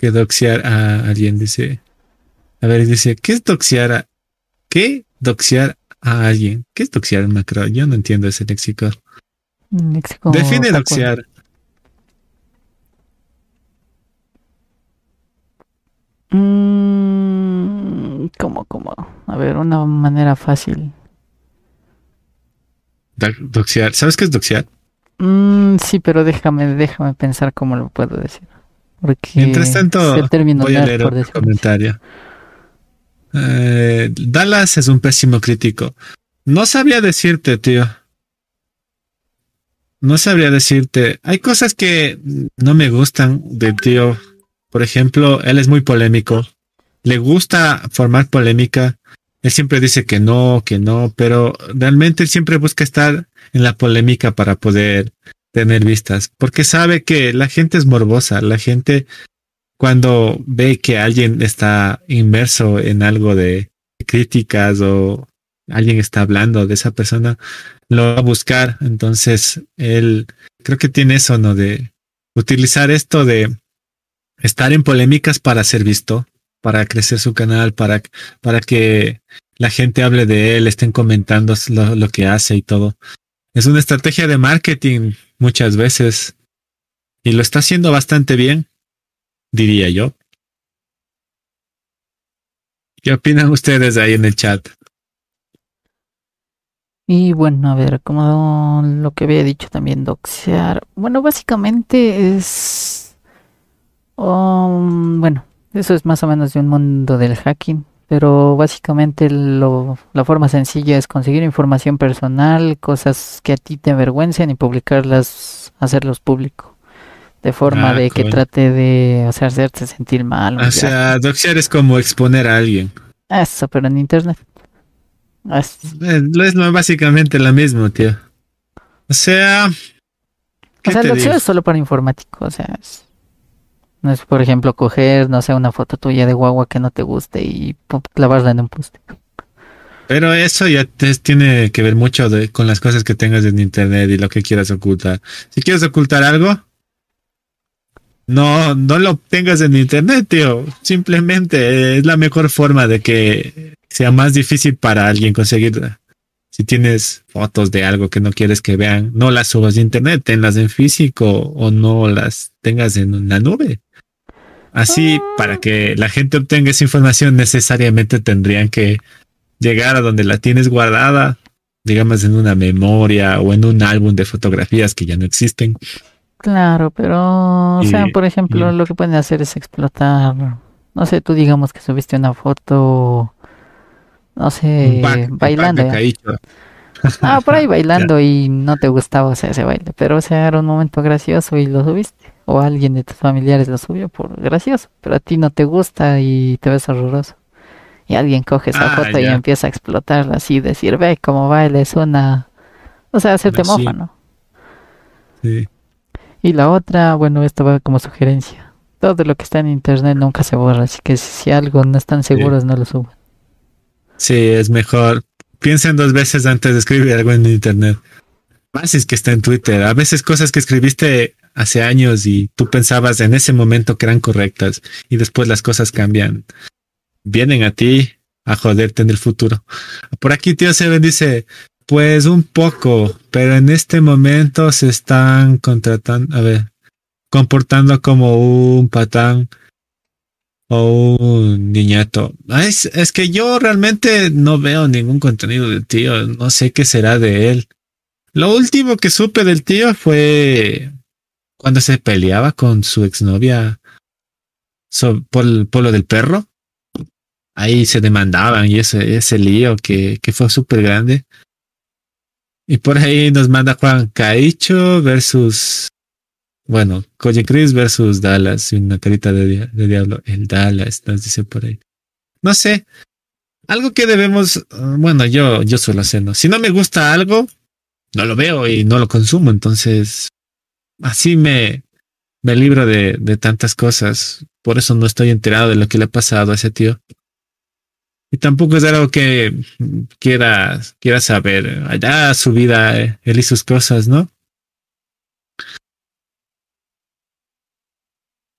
Que doxear a alguien, dice. A ver, dice, ¿qué es doxear a... ¿Qué? Doxear a alguien. ¿Qué es doxear, Macro? Yo no entiendo ese léxico. léxico Define doxear. Mm, ¿Cómo, cómo? A ver, una manera fácil. Doxear. ¿Sabes qué es doxear? Mm, sí, pero déjame, déjame pensar cómo lo puedo decir. Porque Mientras tanto, voy a leer por comentario. Eh, Dallas es un pésimo crítico. No sabría decirte, tío. No sabría decirte. Hay cosas que no me gustan de tío. Por ejemplo, él es muy polémico. Le gusta formar polémica. Él siempre dice que no, que no, pero realmente él siempre busca estar en la polémica para poder tener vistas, porque sabe que la gente es morbosa, la gente cuando ve que alguien está inmerso en algo de críticas o alguien está hablando de esa persona, lo va a buscar. Entonces, él creo que tiene eso, ¿no? De utilizar esto de estar en polémicas para ser visto, para crecer su canal, para, para que la gente hable de él, estén comentando lo, lo que hace y todo. Es una estrategia de marketing muchas veces y lo está haciendo bastante bien diría yo. ¿Qué opinan ustedes ahí en el chat? Y bueno, a ver, como lo que había dicho también, doxear. Bueno, básicamente es... Um, bueno, eso es más o menos de un mundo del hacking, pero básicamente lo, la forma sencilla es conseguir información personal, cosas que a ti te avergüencen y publicarlas, hacerlos público de forma ah, de que trate de o sea, hacerte sentir mal. O sea, doxear es como exponer a alguien. Eso, pero en internet. Es, eh, es básicamente lo mismo, tío. O sea... O sea, doxear es solo para informático, o sea, no es, por ejemplo, coger, no sé, una foto tuya de guagua que no te guste y clavarla en un poste. Pero eso ya tiene que ver mucho con las cosas que tengas en internet y lo que quieras ocultar. Si quieres ocultar algo, no, no lo tengas en internet, tío. Simplemente es la mejor forma de que sea más difícil para alguien conseguir. Si tienes fotos de algo que no quieres que vean, no las subas de internet, tenlas en físico o no las tengas en la nube. Así, para que la gente obtenga esa información, necesariamente tendrían que llegar a donde la tienes guardada, digamos en una memoria o en un álbum de fotografías que ya no existen. Claro, pero, o sea, por ejemplo, lo que pueden hacer es explotar, no sé, tú digamos que subiste una foto, no sé, bailando. ah, por ahí bailando y no te gustaba, o sea, ese baile, pero, o sea, era un momento gracioso y lo subiste, o alguien de tus familiares lo subió por gracioso, pero a ti no te gusta y te ves horroroso. Y alguien coge esa ah, foto y empieza a explotarla así, decir, ve cómo baila, es una, o sea, hacerte mofa, ¿no? Sí. Y la otra, bueno, esto va como sugerencia. Todo lo que está en internet nunca se borra, así que si algo no están seguros, no lo suban. Sí, es mejor. Piensen dos veces antes de escribir algo en internet. Más es que está en Twitter. A veces cosas que escribiste hace años y tú pensabas en ese momento que eran correctas y después las cosas cambian. Vienen a ti a joderte en el futuro. Por aquí tío Seven dice, pues un poco, pero en este momento se están contratando, a ver, comportando como un patán o un niñato. Es, es que yo realmente no veo ningún contenido del tío, no sé qué será de él. Lo último que supe del tío fue cuando se peleaba con su exnovia por, por lo del perro. Ahí se demandaban y ese, ese lío que, que fue súper grande. Y por ahí nos manda Juan Caicho versus, bueno, Coye Chris versus Dallas, una carita de, diablo. El Dallas, nos dice por ahí. No sé, algo que debemos, bueno, yo, yo suelo hacer, ¿no? Si no me gusta algo, no lo veo y no lo consumo, entonces así me, me libro de, de tantas cosas. Por eso no estoy enterado de lo que le ha pasado a ese tío. Y tampoco es algo que quiera, quiera saber. Allá su vida, eh, él y sus cosas, ¿no?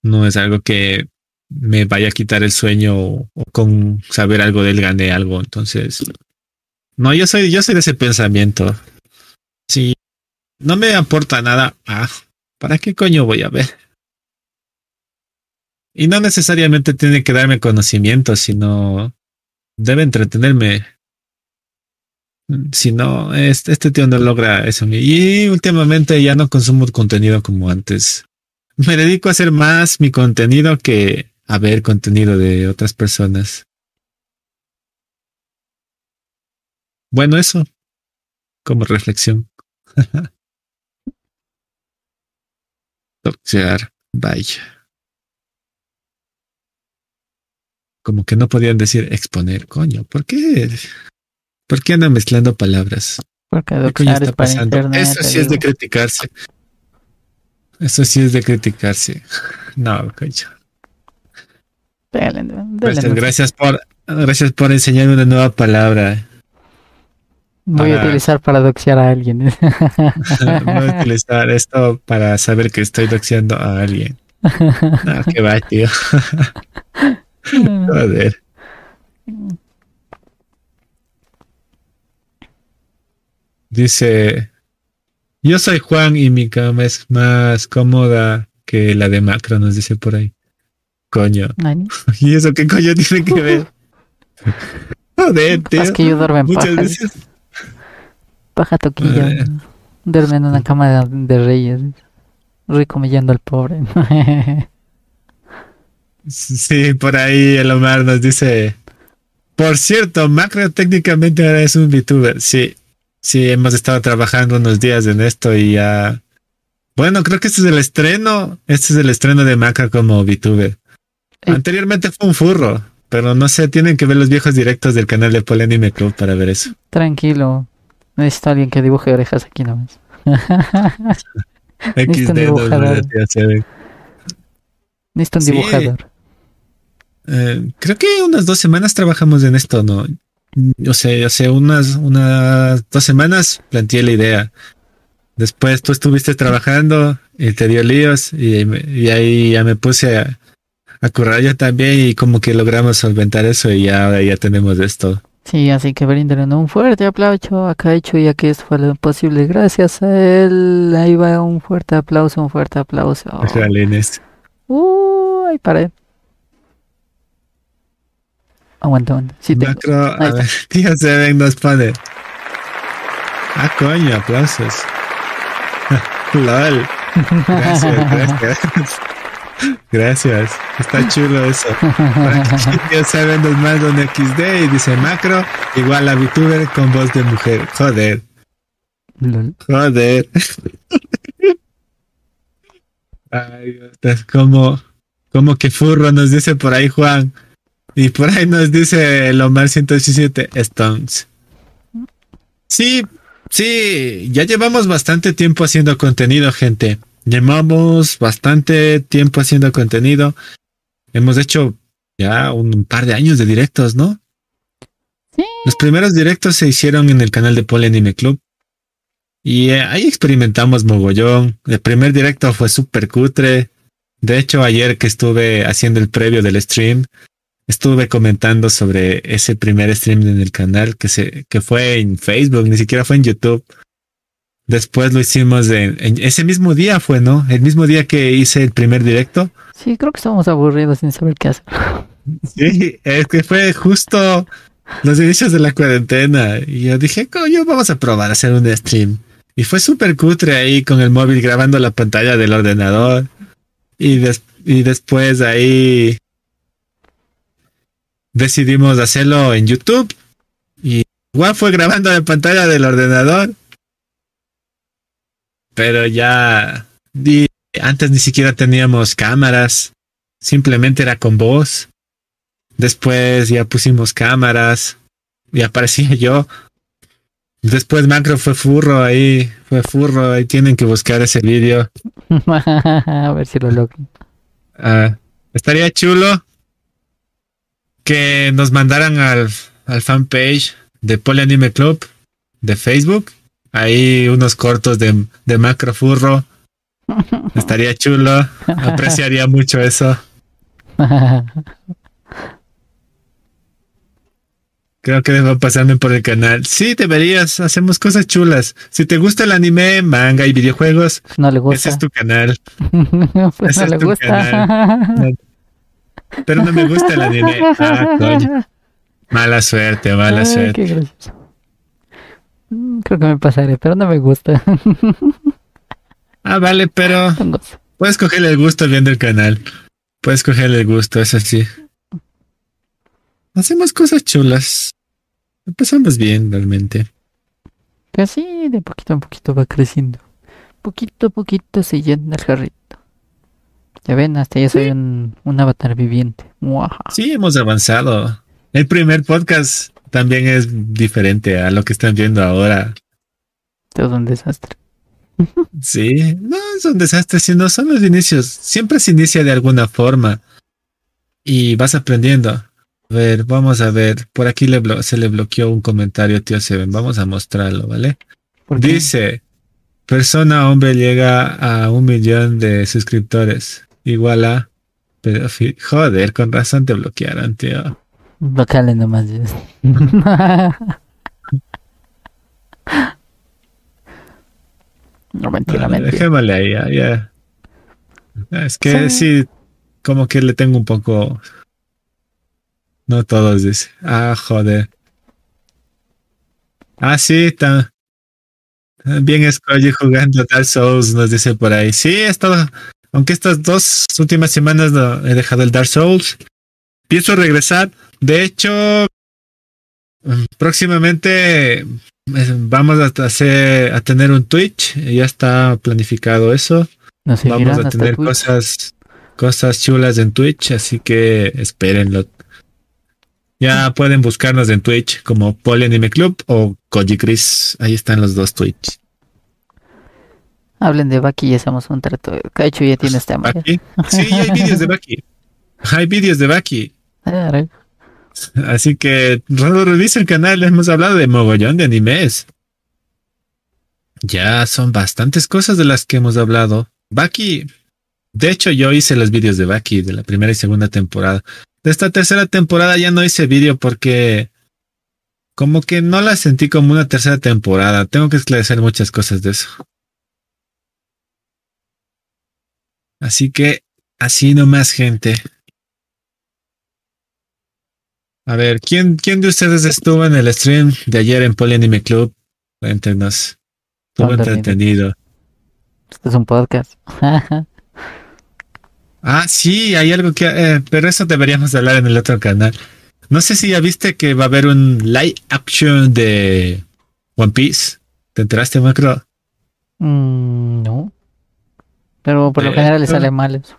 No es algo que me vaya a quitar el sueño o, con saber algo de él algo. Entonces, no, yo soy, yo soy de ese pensamiento. Si no me aporta nada, ah, ¿para qué coño voy a ver? Y no necesariamente tiene que darme conocimiento, sino debe entretenerme. Si no, este, este tío no logra eso. Y últimamente ya no consumo contenido como antes. Me dedico a hacer más mi contenido que a ver contenido de otras personas. bueno, eso como reflexión. Doxear, vaya. Como que no podían decir exponer, coño. ¿Por qué? ¿Por qué andan mezclando palabras? Porque ¿Qué coño doxear está es para pasando? internet. Eso sí es de criticarse. Eso sí es de criticarse. No, coño. Dale, dale, Gracias, por, gracias por enseñarme una nueva palabra. Voy a utilizar para doxear a alguien. Voy a utilizar esto para saber que estoy doxeando a alguien. No, qué va, tío. Joder. Dice, yo soy Juan y mi cama es más cómoda que la de Macro, nos dice por ahí. Coño. Nani. ¿Y eso qué coño tiene que ver? Joder, tío. Es que yo duermo en Muchas paja. veces. Paja toquilla. Eh. Duerme en una cama de, de reyes. Rico al pobre. Sí, por ahí el Omar nos dice. Por cierto, Macro técnicamente ahora es un VTuber. Sí, sí, hemos estado trabajando unos días en esto y ya. Bueno, creo que este es el estreno. Este es el estreno de Macro como VTuber. Anteriormente fue un furro, pero no sé, tienen que ver los viejos directos del canal de Polenime Club para ver eso. Tranquilo. Necesito alguien que dibuje orejas aquí nomás. XD nos dibujador. Necesito un Sí. dibujador. Eh, creo que unas dos semanas trabajamos en esto, ¿no? O sea, o sea, unas, unas dos semanas planteé la idea. Después tú estuviste trabajando y te dio líos y, ahí ya me puse a, a currar yo también y como que logramos solventar eso y ya, ahora ya tenemos esto. Sí, así que bríndale un fuerte aplauso a Caicho, ya que esto fue lo posible gracias a él. Ahí va un fuerte aplauso, un fuerte aplauso. Jalenes. Uh, ahí paré. Aguanta, aguanta. Sí, tengo. Macro, a ver, tío Seven nos pone. Ah, coño, aplausos. LOL. Gracias, gracias. Gracias. Está chulo eso. Tío Seven nos manda un XD y dice macro igual a VTuber con voz de mujer. Joder, Lol. joder. Ay, Dios, como, como que furro nos dice por ahí Juan. Y por ahí nos dice el Omar 117 Stones. Sí, sí, ya llevamos bastante tiempo haciendo contenido, gente. Llevamos bastante tiempo haciendo contenido. Hemos hecho ya un par de años de directos, ¿no? Sí. Los primeros directos se hicieron en el canal de Anime Club. Y eh, ahí experimentamos mogollón. El primer directo fue súper cutre. De hecho, ayer que estuve haciendo el previo del stream, estuve comentando sobre ese primer stream en el canal que se que fue en Facebook, ni siquiera fue en YouTube. Después lo hicimos en, en ese mismo día fue, ¿no? El mismo día que hice el primer directo. Sí, creo que estamos aburridos sin saber qué hacer. Sí, es que fue justo los inicios de la cuarentena. Y yo dije, coño, vamos a probar a hacer un stream. Y fue súper cutre ahí con el móvil grabando la pantalla del ordenador. Y, des- y después ahí decidimos hacerlo en YouTube. Y igual fue grabando la pantalla del ordenador. Pero ya di- antes ni siquiera teníamos cámaras. Simplemente era con voz. Después ya pusimos cámaras y aparecía yo. Después Macro fue furro ahí, fue furro ahí tienen que buscar ese vídeo. a ver si lo logro. Ah, estaría chulo que nos mandaran al, al fanpage de Pole Anime Club de Facebook. Ahí unos cortos de, de Macro Furro. Estaría chulo. Apreciaría mucho eso. Creo que debo pasarme por el canal. Sí, deberías. Hacemos cosas chulas. Si te gusta el anime, manga y videojuegos, no le ese es tu canal. pues ese no es le tu gusta. Pero no me gusta el anime. Ah, coño. Mala suerte, mala Ay, suerte. qué. Mm, Creo que me pasaré, pero no me gusta. Ah, vale, pero puedes cogerle el gusto viendo el canal. Puedes cogerle el gusto, eso sí. Hacemos cosas chulas. Empezamos bien, realmente. Que así de poquito en poquito va creciendo. Poquito a poquito se llena el jarrito. Ya ven, hasta ya soy un, un avatar viviente. Muaja. Sí, hemos avanzado. El primer podcast también es diferente a lo que están viendo ahora. Todo un desastre. Sí, no es un desastre, sino son los inicios. Siempre se inicia de alguna forma y vas aprendiendo. A ver, vamos a ver. Por aquí le se le bloqueó un comentario, tío Seven. Vamos a mostrarlo, ¿vale? Dice, persona hombre llega a un millón de suscriptores. Igual a... Pero, joder, con razón te bloquearon, tío. Bloqueale nomás. No, mentira, mentira. Dejémosle ahí, ya. ya. Es que sí. como que le tengo un poco. No todos dice. Ah, joder. Ah, sí, está. Bien Scully jugando Dark Souls, nos dice por ahí. Sí, he estado. Aunque estas dos últimas semanas no he dejado el Dark Souls. Pienso regresar. De hecho, mm, próximamente Vamos a, hacer, a tener un Twitch, ya está planificado eso. Vamos a tener cosas, cosas chulas en Twitch, así que espérenlo. Ya pueden buscarnos en Twitch como Polenime Club o Koji Chris. Ahí están los dos Twitch. Hablen de Baki y hacemos un trato. Caicho ya tiene esta Sí, hay vídeos de Baki. Hay vídeos de Baki. Así que revisa el canal, hemos hablado de mogollón de animes. Ya son bastantes cosas de las que hemos hablado. Baki, de hecho yo hice los vídeos de Baki de la primera y segunda temporada. De esta tercera temporada ya no hice vídeo porque como que no la sentí como una tercera temporada. Tengo que esclarecer muchas cosas de eso. Así que así nomás gente. A ver, ¿quién, ¿quién de ustedes estuvo en el stream de ayer en Polyanime Club? Cuéntenos. Estuvo entretenido. Este es un podcast. ah, sí, hay algo que... Eh, pero eso deberíamos hablar en el otro canal. No sé si ya viste que va a haber un live action de One Piece. ¿Te enteraste, Macro? Mm, no. Pero por lo general le sale mal eso.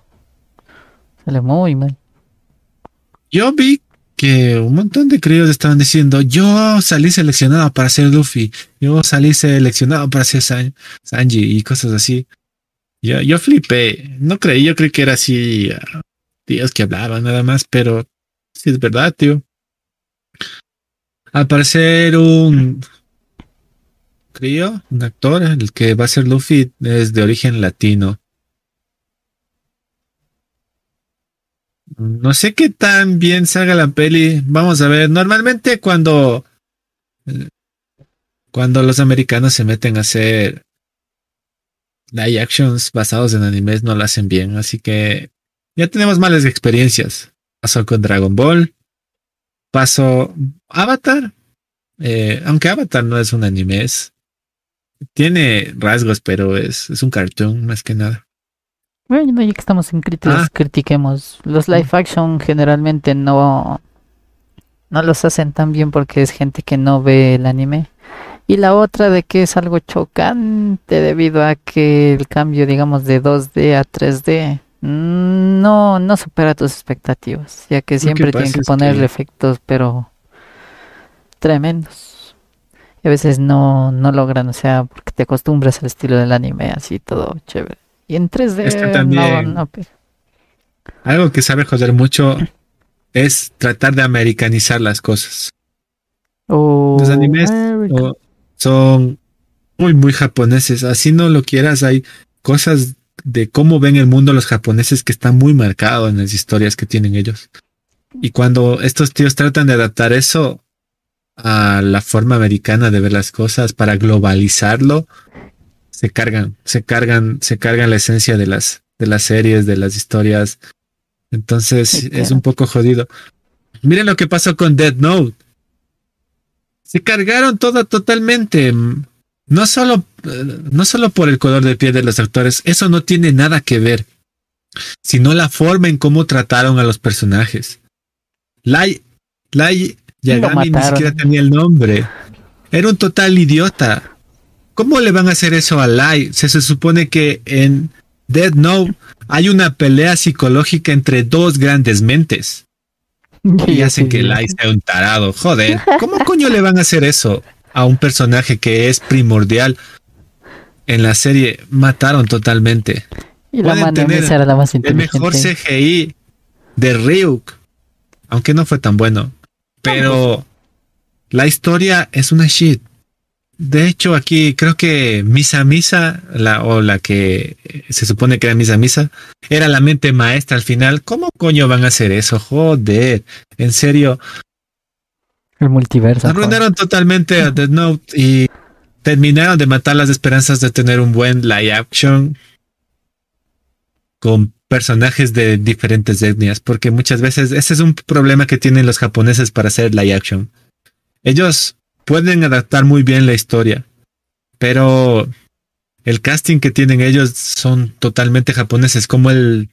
Sale muy mal. Yo vi que un montón de críos estaban diciendo, yo salí seleccionado para ser Luffy, yo salí seleccionado para ser Sanji y cosas así. Yo, yo flipé, no creí, yo creí que era así, tíos que hablaban nada más, pero sí es verdad, tío. Al parecer un crío, un actor, el que va a ser Luffy es de origen latino. No sé qué tan bien salga la peli. Vamos a ver. Normalmente cuando cuando los americanos se meten a hacer live actions basados en animes no lo hacen bien, así que ya tenemos malas experiencias. Pasó con Dragon Ball, pasó Avatar, eh, aunque Avatar no es un anime, tiene rasgos, pero es, es un cartoon más que nada. Bueno, ya que estamos en críticas, ah. critiquemos. Los live action generalmente no, no los hacen tan bien porque es gente que no ve el anime. Y la otra de que es algo chocante debido a que el cambio, digamos, de 2D a 3D mm, no, no supera tus expectativas, ya que siempre tienen que ponerle efectos, pero tremendos. Y a veces no, no logran, o sea, porque te acostumbras al estilo del anime, así todo chévere. Y en 3D también, no, Algo que sabe joder mucho es tratar de americanizar las cosas. Oh, Los animes son muy, muy japoneses. Así no lo quieras, hay cosas de cómo ven el mundo los japoneses que están muy marcados en las historias que tienen ellos. Y cuando estos tíos tratan de adaptar eso a la forma americana de ver las cosas para globalizarlo, se cargan, se cargan, se cargan la esencia de las, de las series, de las historias. Entonces es un poco jodido. Miren lo que pasó con Dead Note. Se cargaron todo totalmente. No solo, no solo por el color de piel de los actores, eso no tiene nada que ver, sino la forma en cómo trataron a los personajes. Light, Light, Yagami ni siquiera tenía el nombre. Era un total idiota. ¿Cómo le van a hacer eso a Light? Se, se supone que en Dead Note hay una pelea psicológica entre dos grandes mentes. Y hacen que Light sea un tarado. Joder, ¿cómo coño le van a hacer eso a un personaje que es primordial? En la serie mataron totalmente. Y la tener era la más el mejor CGI de Ryuk, aunque no fue tan bueno. Pero la historia es una shit. De hecho, aquí creo que Misa Misa, la, o la que se supone que era Misa Misa, era la mente maestra al final. ¿Cómo coño van a hacer eso? Joder, en serio. El multiverso. Arruinaron totalmente a Dead Note y terminaron de matar las esperanzas de tener un buen live action con personajes de diferentes etnias, porque muchas veces ese es un problema que tienen los japoneses para hacer live action. Ellos pueden adaptar muy bien la historia, pero el casting que tienen ellos son totalmente japoneses, como el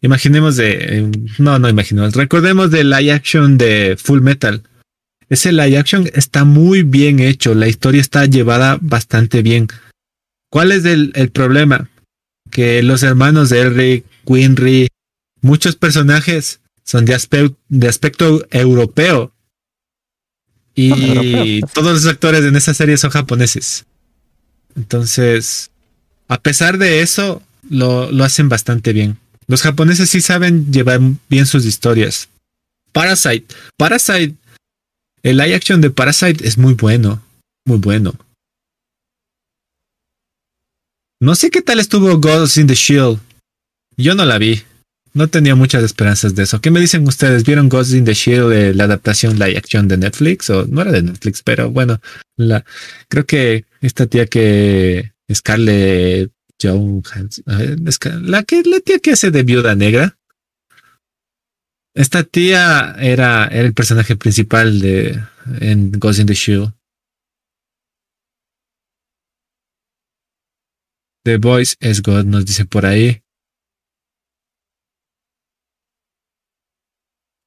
imaginemos de no, no imaginemos, recordemos de live action de Full Metal. Ese live action está muy bien hecho, la historia está llevada bastante bien. ¿Cuál es el, problema? que los hermanos de Eric, Winry, muchos personajes son de aspecto europeo. Y todos los actores en esa serie son japoneses. Entonces, a pesar de eso, lo, lo hacen bastante bien. Los japoneses sí saben llevar bien sus historias. Parasite. Parasite. El live action de Parasite es muy bueno. Muy bueno. No sé qué tal estuvo Ghost in the Shield. Yo no la vi. No tenía muchas esperanzas de eso. ¿Qué me dicen ustedes? ¿Vieron Ghost in the Shield, de la adaptación live action de Netflix? O no era de Netflix, pero bueno, creo que esta tía que Scarlett Johansson, la que la tía que hace de viuda negra. Esta tía era, el personaje principal de en Ghost in the Shield. The Voice is God, nos dice por ahí.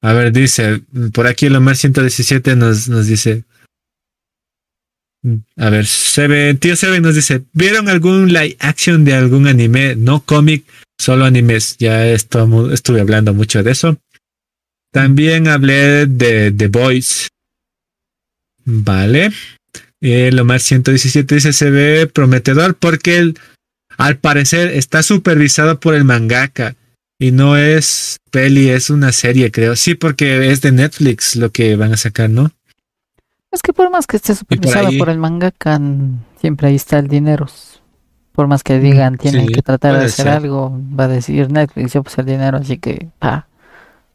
A ver, dice, por aquí el Omar 117 nos, nos dice. A ver, Seven, tío Seven nos dice, ¿vieron algún live action de algún anime? No cómic, solo animes. Ya estuve hablando mucho de eso. También hablé de The Voice. Vale. El Omar 117 dice, se ve prometedor porque al parecer está supervisado por el mangaka y no es peli, es una serie, creo. Sí, porque es de Netflix lo que van a sacar, ¿no? Es que por más que esté supervisado por, el mangaka, siempre ahí está el dinero. Por más que digan, tienen que tratar de hacer algo, va a decir Netflix, yo pues el dinero, así que, pa,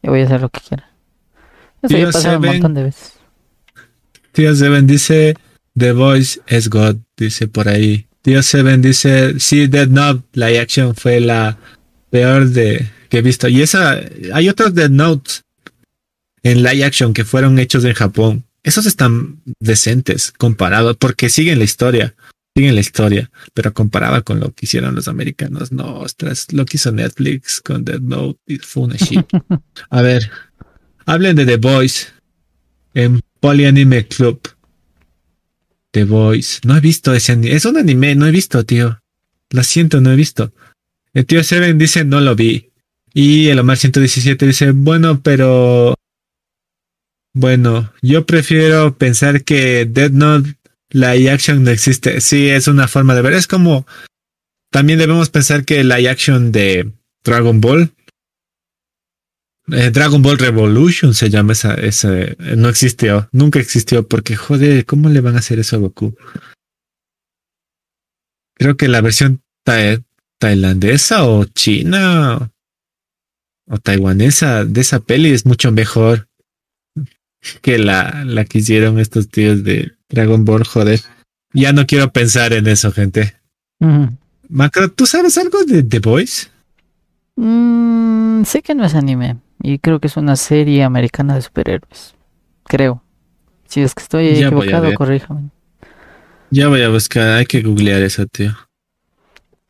yo voy a hacer lo que quiera. Eso ya pasado un montón de veces. Tío Seven dice, The Voice is God, dice por ahí. Dios Seven dice, sí, Dead Note, la acción fue la peor de que he visto. Y esa, hay otros Dead Notes en live action que fueron hechos en Japón. Esos están decentes comparados porque siguen la historia, siguen la historia, pero comparado con lo que hicieron los americanos, no, ostras, lo que hizo Netflix con Dead Note fue una shit. A ver, hablen de The Boys en Polyanime Club. The Voice. No he visto ese anime. Es un anime, no he visto, tío. Lo siento, no he visto. El tío Seven dice no lo vi. Y el Omar 117 dice, bueno, pero... Bueno, yo prefiero pensar que Dead Note, la action no existe. Sí, es una forma de ver. Es como... También debemos pensar que la action de Dragon Ball eh, Dragon Ball Revolution se llama esa, esa, no existió, nunca existió, porque joder, ¿cómo le van a hacer eso a Goku? Creo que la versión tailandesa o china o taiwanesa de esa peli es mucho mejor que la, la que hicieron estos tíos de Dragon Ball, joder. Ya no quiero pensar en eso, gente. Macro, ¿tú sabes algo de The Boys? Mm, sé que no es anime. Y creo que es una serie americana de superhéroes. Creo. Si es que estoy equivocado, corríjame. Ya voy a buscar, hay que googlear eso, tío.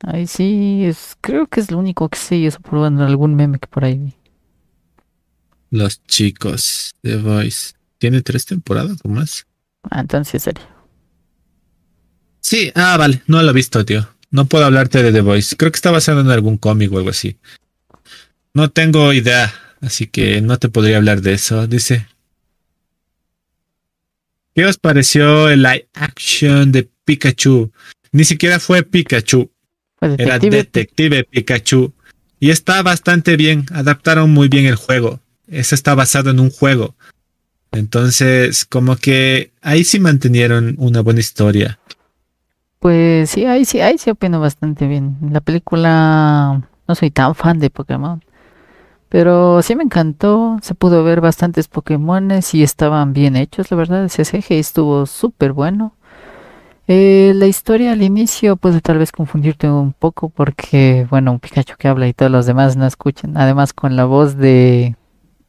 Ay, sí, es, creo que es lo único que sé, eso por algún meme que por ahí vi. Los chicos, The Voice. tiene tres temporadas o más. Ah, entonces serio. Sí, ah, vale, no lo he visto, tío. No puedo hablarte de The Voice. Creo que está basado en algún cómic o algo así. No tengo idea, así que no te podría hablar de eso. Dice. ¿Qué os pareció el live action de Pikachu? Ni siquiera fue Pikachu. Era Detective Pikachu. Y está bastante bien. Adaptaron muy bien el juego. Eso está basado en un juego. Entonces, como que ahí sí mantenieron una buena historia. Pues sí, ahí sí, ahí sí opino bastante bien. La película no soy tan fan de Pokémon. Pero sí me encantó, se pudo ver bastantes Pokémones y estaban bien hechos, la verdad, ese CG estuvo súper bueno. Eh, la historia al inicio puede tal vez confundirte un poco porque, bueno, un Pikachu que habla y todos los demás no escuchan. Además con la voz de,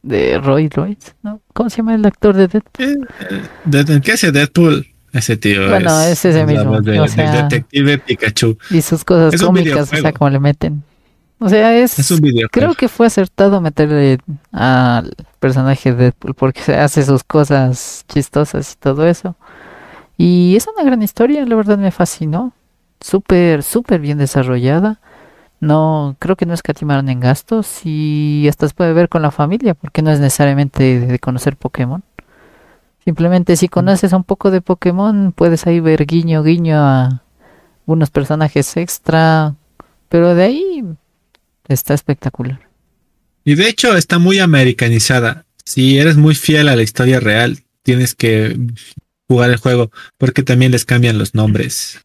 de Roy Royce, ¿no? ¿Cómo se llama el actor de Deadpool? Eh, ¿Qué hace Deadpool? Ese tío. Bueno, es, ese mismo. detective Pikachu. Y sus cosas cómicas, o sea, como le meten. O sea, es. un creo que fue acertado meterle al personaje de Deadpool porque hace sus cosas chistosas y todo eso. Y es una gran historia, la verdad me fascinó. Súper, súper bien desarrollada. No, creo que no escatimaron en gastos y hasta se puede ver con la familia porque no es necesariamente de conocer Pokémon. Simplemente si conoces un poco de Pokémon puedes ahí ver guiño, guiño a unos personajes extra. Pero de ahí está espectacular. Y de hecho está muy americanizada. Si eres muy fiel a la historia real, tienes que jugar el juego, porque también les cambian los nombres.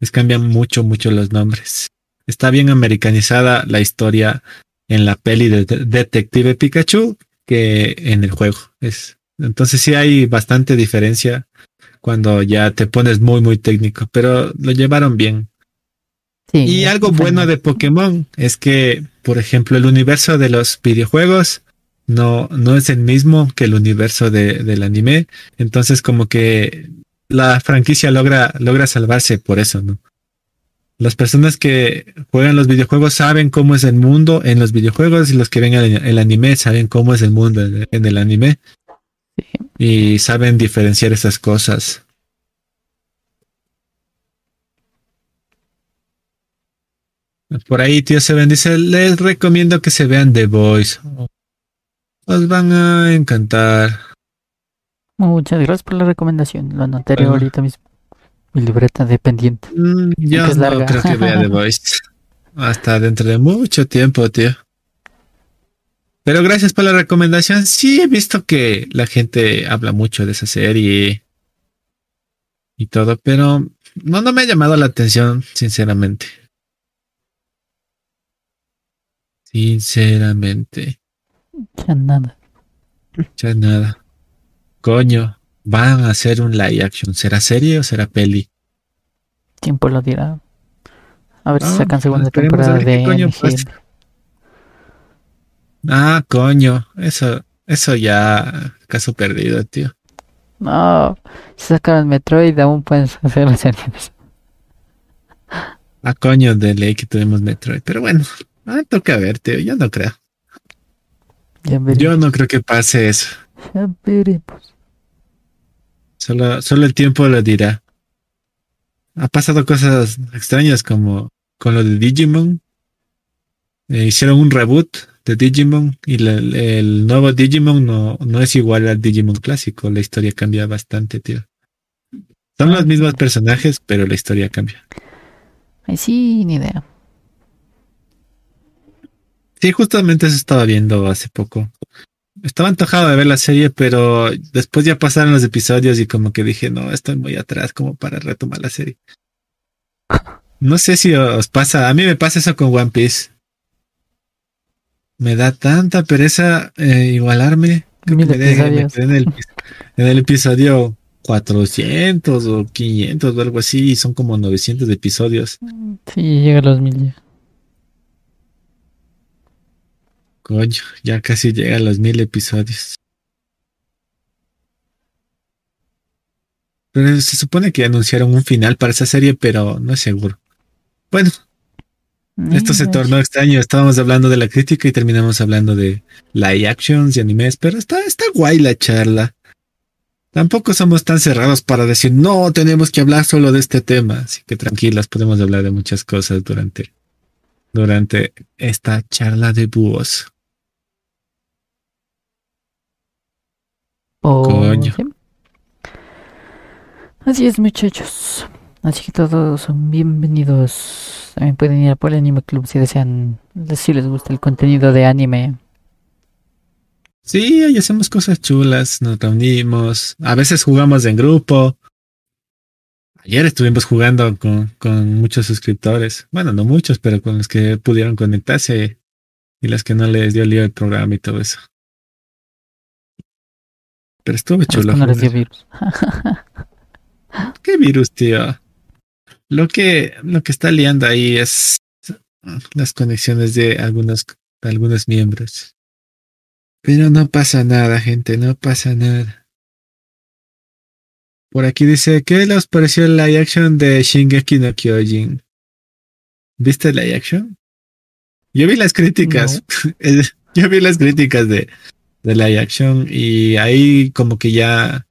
Les cambian mucho, mucho los nombres. Está bien americanizada la historia en la peli de Detective Pikachu que en el juego. Es, entonces sí hay bastante diferencia cuando ya te pones muy, muy técnico, pero lo llevaron bien. y algo bueno de Pokémon es que, por ejemplo, el universo de los videojuegos no, no es el mismo que el universo de, del anime. Entonces, como que la franquicia logra, logra salvarse por eso, ¿no? Las personas que juegan los videojuegos saben cómo es el mundo en los videojuegos y los que ven el, anime saben cómo es el mundo en, el anime. Y saben diferenciar esas cosas. Por ahí, tío Seven dice, les recomiendo que se vean The Voice. Os van a encantar. Muchas gracias por la recomendación. Lo anotaré ahorita mismo. Mi libreta de pendiente. Mm, yo no creo que vea The Voice. Hasta dentro de mucho tiempo, tío. Pero gracias por la recomendación. Sí, he visto que la gente habla mucho de esa serie y todo, pero no, no me ha llamado la atención, sinceramente. Sinceramente. Ya nada. Ya nada. Coño, van a hacer un live action. ¿Será serie o será peli? Tiempo lo dirá. A ver si sacan segunda temporada de coño Ah, coño. Eso, eso ya caso perdido, tío. No, si sacan Metroid aún pueden hacer las series. Ah, coño, de ley que tuvimos Metroid. Pero bueno, ah, toca ver, tío. Yo no creo. Yo no creo que pase eso. Ya veremos. Solo, solo el tiempo lo dirá. Ha pasado cosas extrañas como con lo de Digimon. Eh, hicieron un reboot de Digimon y el nuevo Digimon no, no es igual al Digimon clásico. La historia cambia bastante, tío. Son los mismos personajes, pero la historia cambia. Ay, sí, ni idea. Sí, justamente eso estaba viendo hace poco. Estaba antojado de ver la serie, pero después ya pasaron los episodios y como que dije, no, estoy muy atrás como para retomar la serie. No sé si os pasa, a mí me pasa eso con One Piece. Me da tanta pereza eh, igualarme. Que me, en, el, en el episodio 400 o 500 o algo así, y son como 900 episodios. Sí, llega a los mil ya. Coño, ya casi llega a los mil episodios. Pero se supone que anunciaron un final para esa serie, pero no es seguro. Bueno, esto se tornó extraño. Estábamos hablando de la crítica y terminamos hablando de live actions y animes, pero está, está guay la charla. tampoco somos tan cerrados para decir, no, tenemos que hablar solo de este tema. Así que tranquilas, podemos hablar de muchas cosas durante, durante esta charla de búhos. Coño. Así es, muchachos. Así que todos son bienvenidos. También pueden ir por el Anime Club si desean, si les gusta el contenido de anime. Sí, ahí hacemos cosas chulas, nos reunimos, a veces jugamos en grupo. Ayer estuvimos jugando con, con muchos suscriptores. Bueno, no muchos, pero con los que pudieron conectarse y los que no les dio lío el programa y todo eso. Pero estuvo chulo. No les dio virus. ¿Qué virus, tío? Lo que, lo que está liando ahí es las conexiones de algunos, de algunos miembros. Pero no pasa nada, gente, no pasa nada. Por aquí dice, ¿qué les pareció el live action de Shingeki no Kyojin? ¿Viste el live action? Yo vi las críticas. Yo vi las críticas de, de live action y ahí como que ya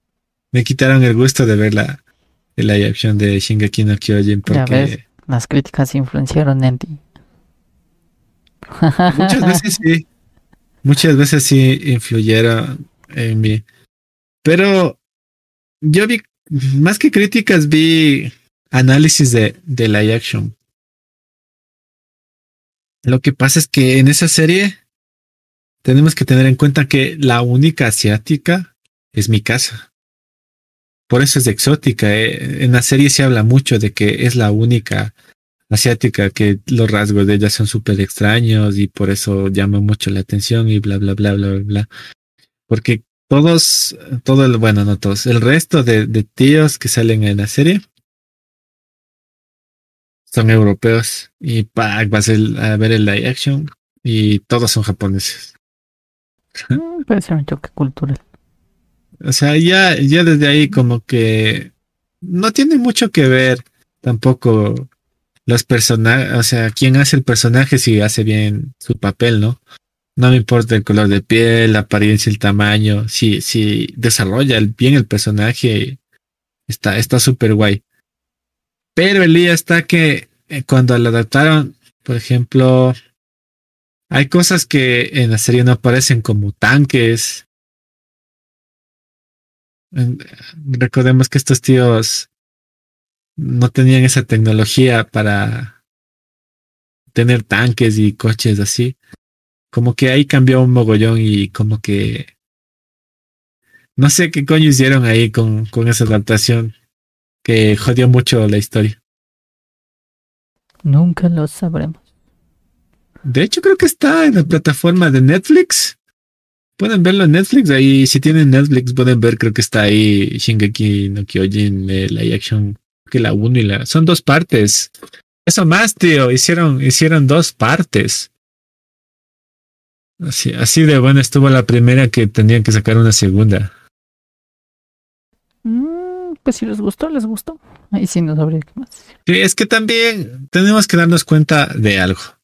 me quitaron el gusto de ver la, el live action de Shingeki no Kyojin porque... las críticas influenciaron en ti. Muchas veces sí muchas veces sí influyeron en mí. Pero yo vi, más que críticas, vi análisis de, de la action. Lo que pasa es que en esa serie tenemos que tener en cuenta que la única asiática es mi casa. Por eso es exótica. Eh. En la serie se habla mucho de que es la única asiática que los rasgos de ella son súper extraños y por eso llama mucho la atención y bla, bla, bla, bla, bla, bla. Porque todos, todo el, bueno, no todos, el resto de, tíos que salen en la serie son europeos y Pac vas a ver el live action y todos son japoneses. Mm, puede ser un choque cultural. O sea, ya, ya desde ahí como que no tiene mucho que ver tampoco los personajes, o sea, quién hace el personaje si hace bien su papel, ¿no? No me importa el color de piel, la apariencia, el tamaño, si, si desarrolla bien el personaje, está, está súper guay. Pero el día está que eh, cuando lo adaptaron, por ejemplo, hay cosas que en la serie no aparecen como tanques. Recordemos que estos tíos no tenían esa tecnología para tener tanques y coches así. Como que ahí cambió un mogollón y como que no sé qué coño hicieron ahí con, esa adaptación que jodió mucho la historia. Nunca lo sabremos. De hecho, creo que está en la plataforma de Netflix. Pueden verlo en Netflix. Ahí, si tienen Netflix, pueden ver, creo que está ahí Shingeki no Kyojin, eh, la action que la 1 y la... Son dos partes. Eso más, tío. Hicieron, hicieron dos partes. Así, así de buena estuvo la primera que tenían que sacar una segunda. Mm, pues si les gustó, les gustó. Ahí sí no sabría qué más. Sí, es que también tenemos que darnos cuenta de algo.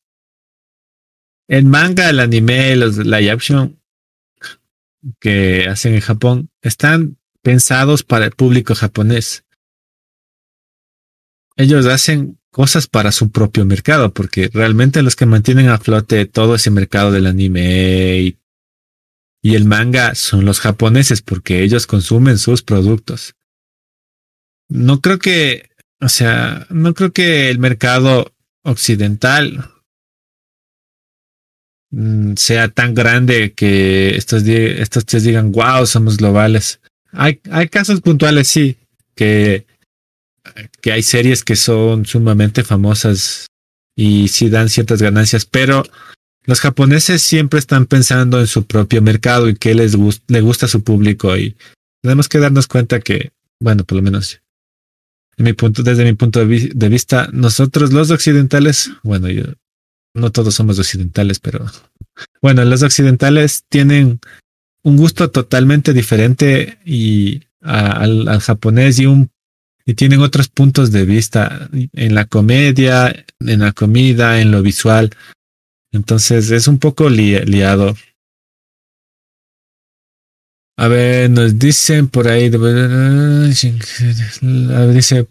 El manga, el anime, los live action que hacen en Japón están pensados para el público japonés ellos hacen cosas para su propio mercado, porque realmente los que mantienen a flote todo ese mercado del anime y, el manga son los japoneses, porque ellos consumen sus productos. No creo que, o sea, no creo que el mercado occidental sea tan grande que estos, estos digan, wow, somos globales. Hay, casos puntuales, sí, que que hay series que son sumamente famosas y sí dan ciertas ganancias, pero los japoneses siempre están pensando en su propio mercado y qué les le gusta a su público y tenemos que darnos cuenta que, bueno, por lo menos en mi punto, desde mi punto de, de vista, nosotros los occidentales, bueno, yo, no todos somos occidentales, pero bueno, los occidentales tienen un gusto totalmente diferente y al, al, japonés y un y tienen otros puntos de vista en la comedia, en la comida, en lo visual. Entonces es un poco liado. A ver, nos dicen por ahí, dice,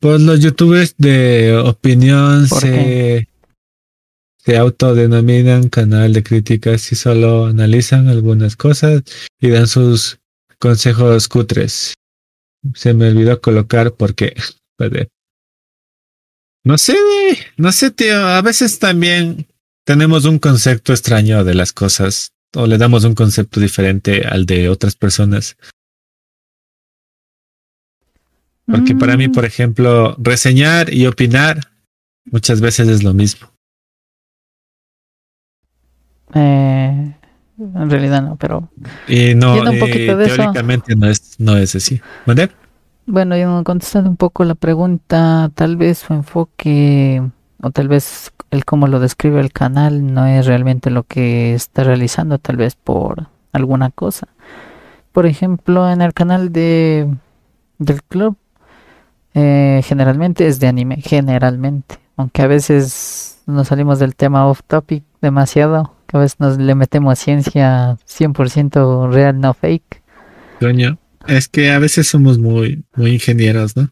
pues los youtubers de opinión se, se autodenominan canal de críticas y solo analizan algunas cosas y dan sus consejos cutres. Se me olvidó colocar porque, no sé, no sé, tío, a veces también tenemos un concepto extraño de las cosas o le damos un concepto diferente al de otras personas. Porque para mí, por mm. ejemplo, reseñar y opinar muchas veces es lo mismo. Eh, en realidad no, pero... Y no, un poquito de teóricamente no es, no es así. ¿Vale? Bueno, yo contestando un poco la pregunta, tal vez su enfoque o tal vez el cómo lo describe el canal no es realmente lo que está realizando, tal vez por alguna cosa. Por ejemplo, en el canal de del club eh, generalmente es de anime, generalmente, aunque a veces nos salimos del tema off topic demasiado, que a veces nos le metemos ciencia 100% real, no fake. Coño, es que a veces somos muy muy ingenieros, ¿no?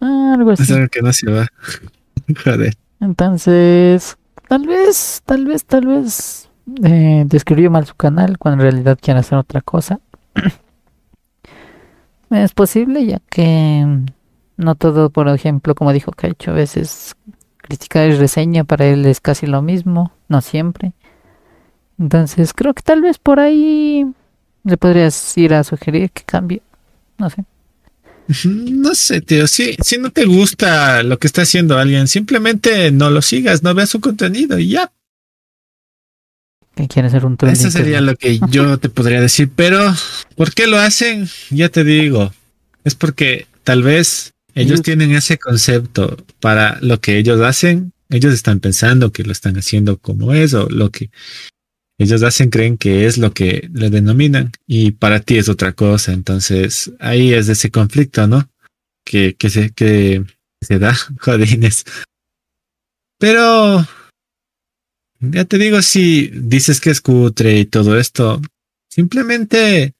Ah, algo así. Es algo que no se va. Joder. Entonces, tal vez, tal vez, tal vez eh, describió mal su canal cuando en realidad quiere hacer otra cosa. es posible ya que no todo, por ejemplo, como dijo Caicho, a veces criticar y reseña para él es casi lo mismo, no siempre. Entonces creo que tal vez por ahí le podrías ir a sugerir que cambie, no sé. No sé, tío. Si, si no te gusta lo que está haciendo alguien, simplemente no lo sigas, no veas su contenido y ya. Que quiere ser un Eso sería lo que yo te podría decir. Pero, ¿por qué lo hacen? Ya te digo. Es porque tal vez ellos tienen ese concepto para lo que ellos hacen. Ellos están pensando que lo están haciendo como es o lo que ellos hacen, creen que es lo que le denominan y para ti es otra cosa. Entonces ahí es ese conflicto, ¿no? Que, que, se, que se da, jodines. Pero ya te digo, si dices que es cutre y todo esto, simplemente,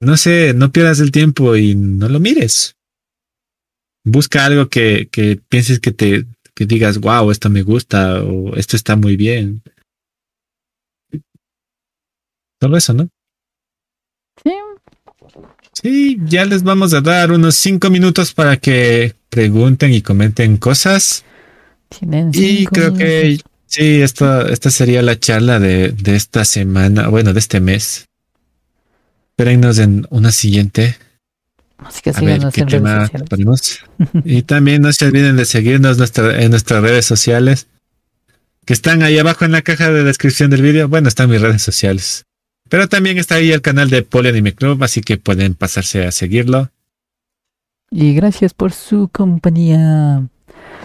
no sé, no pierdas el tiempo y no lo mires. Busca algo que, que pienses que te, que digas, wow, esto me gusta o esto está muy bien. Solo eso, ¿no? Sí. Sí, ya les vamos a dar unos cinco minutos para que pregunten y comenten cosas. Tienen y creo que sí, esta, esta sería la charla de, de esta semana, bueno, de este mes. Espérennos en una siguiente. Así que a ver qué tema ponemos. y también no se olviden de seguirnos en nuestras redes sociales, que están ahí abajo en la caja de descripción del vídeo. Bueno, están mis redes sociales. Pero también está ahí el canal de Anime Club, así que pueden pasarse a seguirlo. Y gracias por su compañía.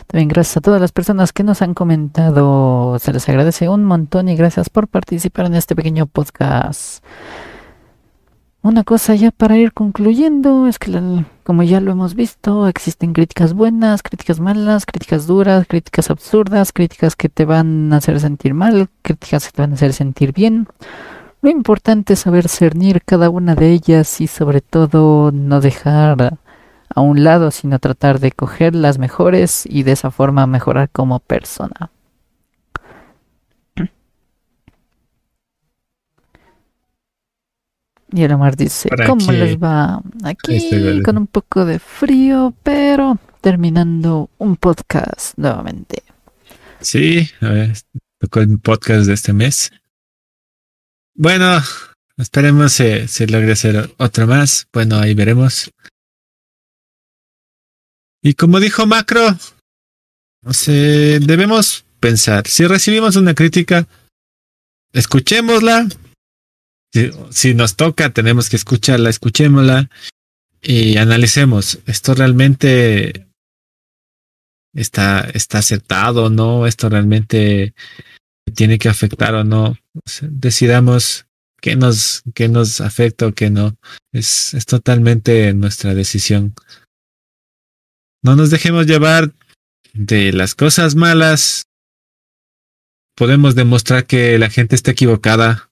También gracias a todas las personas que nos han comentado. Se les agradece un montón y gracias por participar en este pequeño podcast. Una cosa ya para ir concluyendo es que como ya lo hemos visto, existen críticas buenas, críticas malas, críticas duras, críticas absurdas, críticas que te van a hacer sentir mal, críticas que te van a hacer sentir bien. Lo importante es saber cernir cada una de ellas y sobre todo no dejar a un lado, sino tratar de coger las mejores y de esa forma mejorar como persona. Y el Omar dice, ¿cómo les va? Aquí con un poco de frío, pero terminando un podcast nuevamente. Sí, a ver, tocó el podcast de este mes. Bueno, esperemos si, si logre hacer otro más. Bueno, ahí veremos. Y como dijo Macro, no sé, debemos pensar, si recibimos una crítica, escuchémosla. Si, si, nos toca, tenemos que escucharla, escuchémosla y analicemos. ¿Esto realmente está, está acertado o no? ¿Esto realmente tiene que afectar o no. decidamos qué nos, qué nos afecta o qué no. Es, es totalmente nuestra decisión. No nos dejemos llevar de las cosas malas. Podemos demostrar que la gente está equivocada.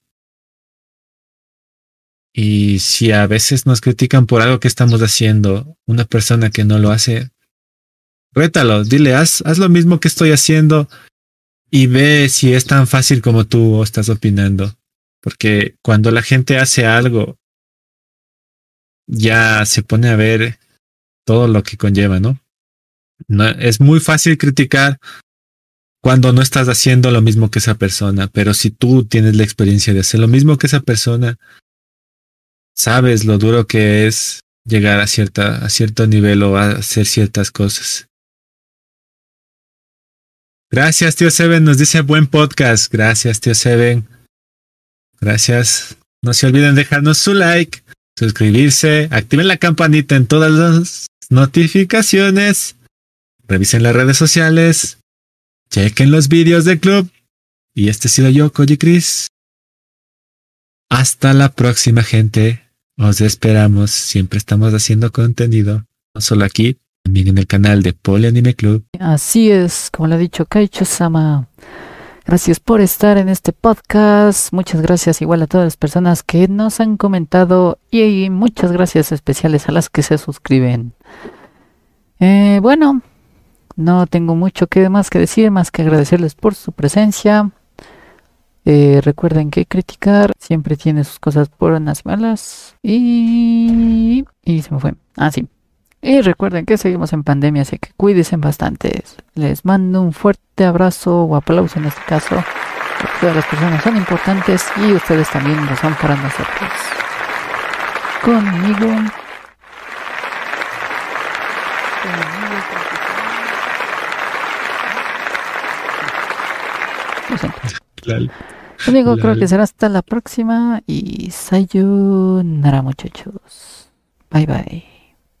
Y si a veces nos critican por algo que estamos haciendo, una persona que no lo hace, rétalo, dile, haz, haz lo mismo que estoy haciendo y ve si es tan fácil como tú estás opinando. Porque cuando la gente hace algo, ya se pone a ver todo lo que conlleva, ¿no? no es muy fácil criticar cuando no estás haciendo lo mismo que esa persona, pero si tú tienes la experiencia de hacer lo mismo que esa persona, sabes lo duro que es llegar a cierta a cierto nivel o a hacer ciertas cosas. Gracias, tío Seven. Nos dice buen podcast. Gracias, tío Seven. Gracias. No se olviden dejarnos su like, suscribirse, activen la campanita en todas las notificaciones, revisen las redes sociales, chequen los vídeos del club. Y este ha sido yo, Koji Chris. Hasta la próxima, gente. Os esperamos. Siempre estamos haciendo contenido. No solo aquí, también en el canal de Anime Club. Así es, como lo ha dicho Kaicho-sama. Gracias por estar en este podcast. Muchas gracias igual a todas las personas que nos han comentado y muchas gracias especiales a las que se suscriben. Eh, bueno, no tengo mucho que más que decir, más que agradecerles por su presencia. Eh, recuerden que criticar siempre tiene sus cosas buenas y malas. Y, y se me fue. Ah, sí. Y recuerden que seguimos en pandemia, así que cuídense bastante. Les mando un fuerte abrazo o aplauso en este caso. Todas las personas son importantes y ustedes también lo son para nosotros. Conmigo. Conmigo creo que será hasta la próxima y sayonara muchachos. Bye bye.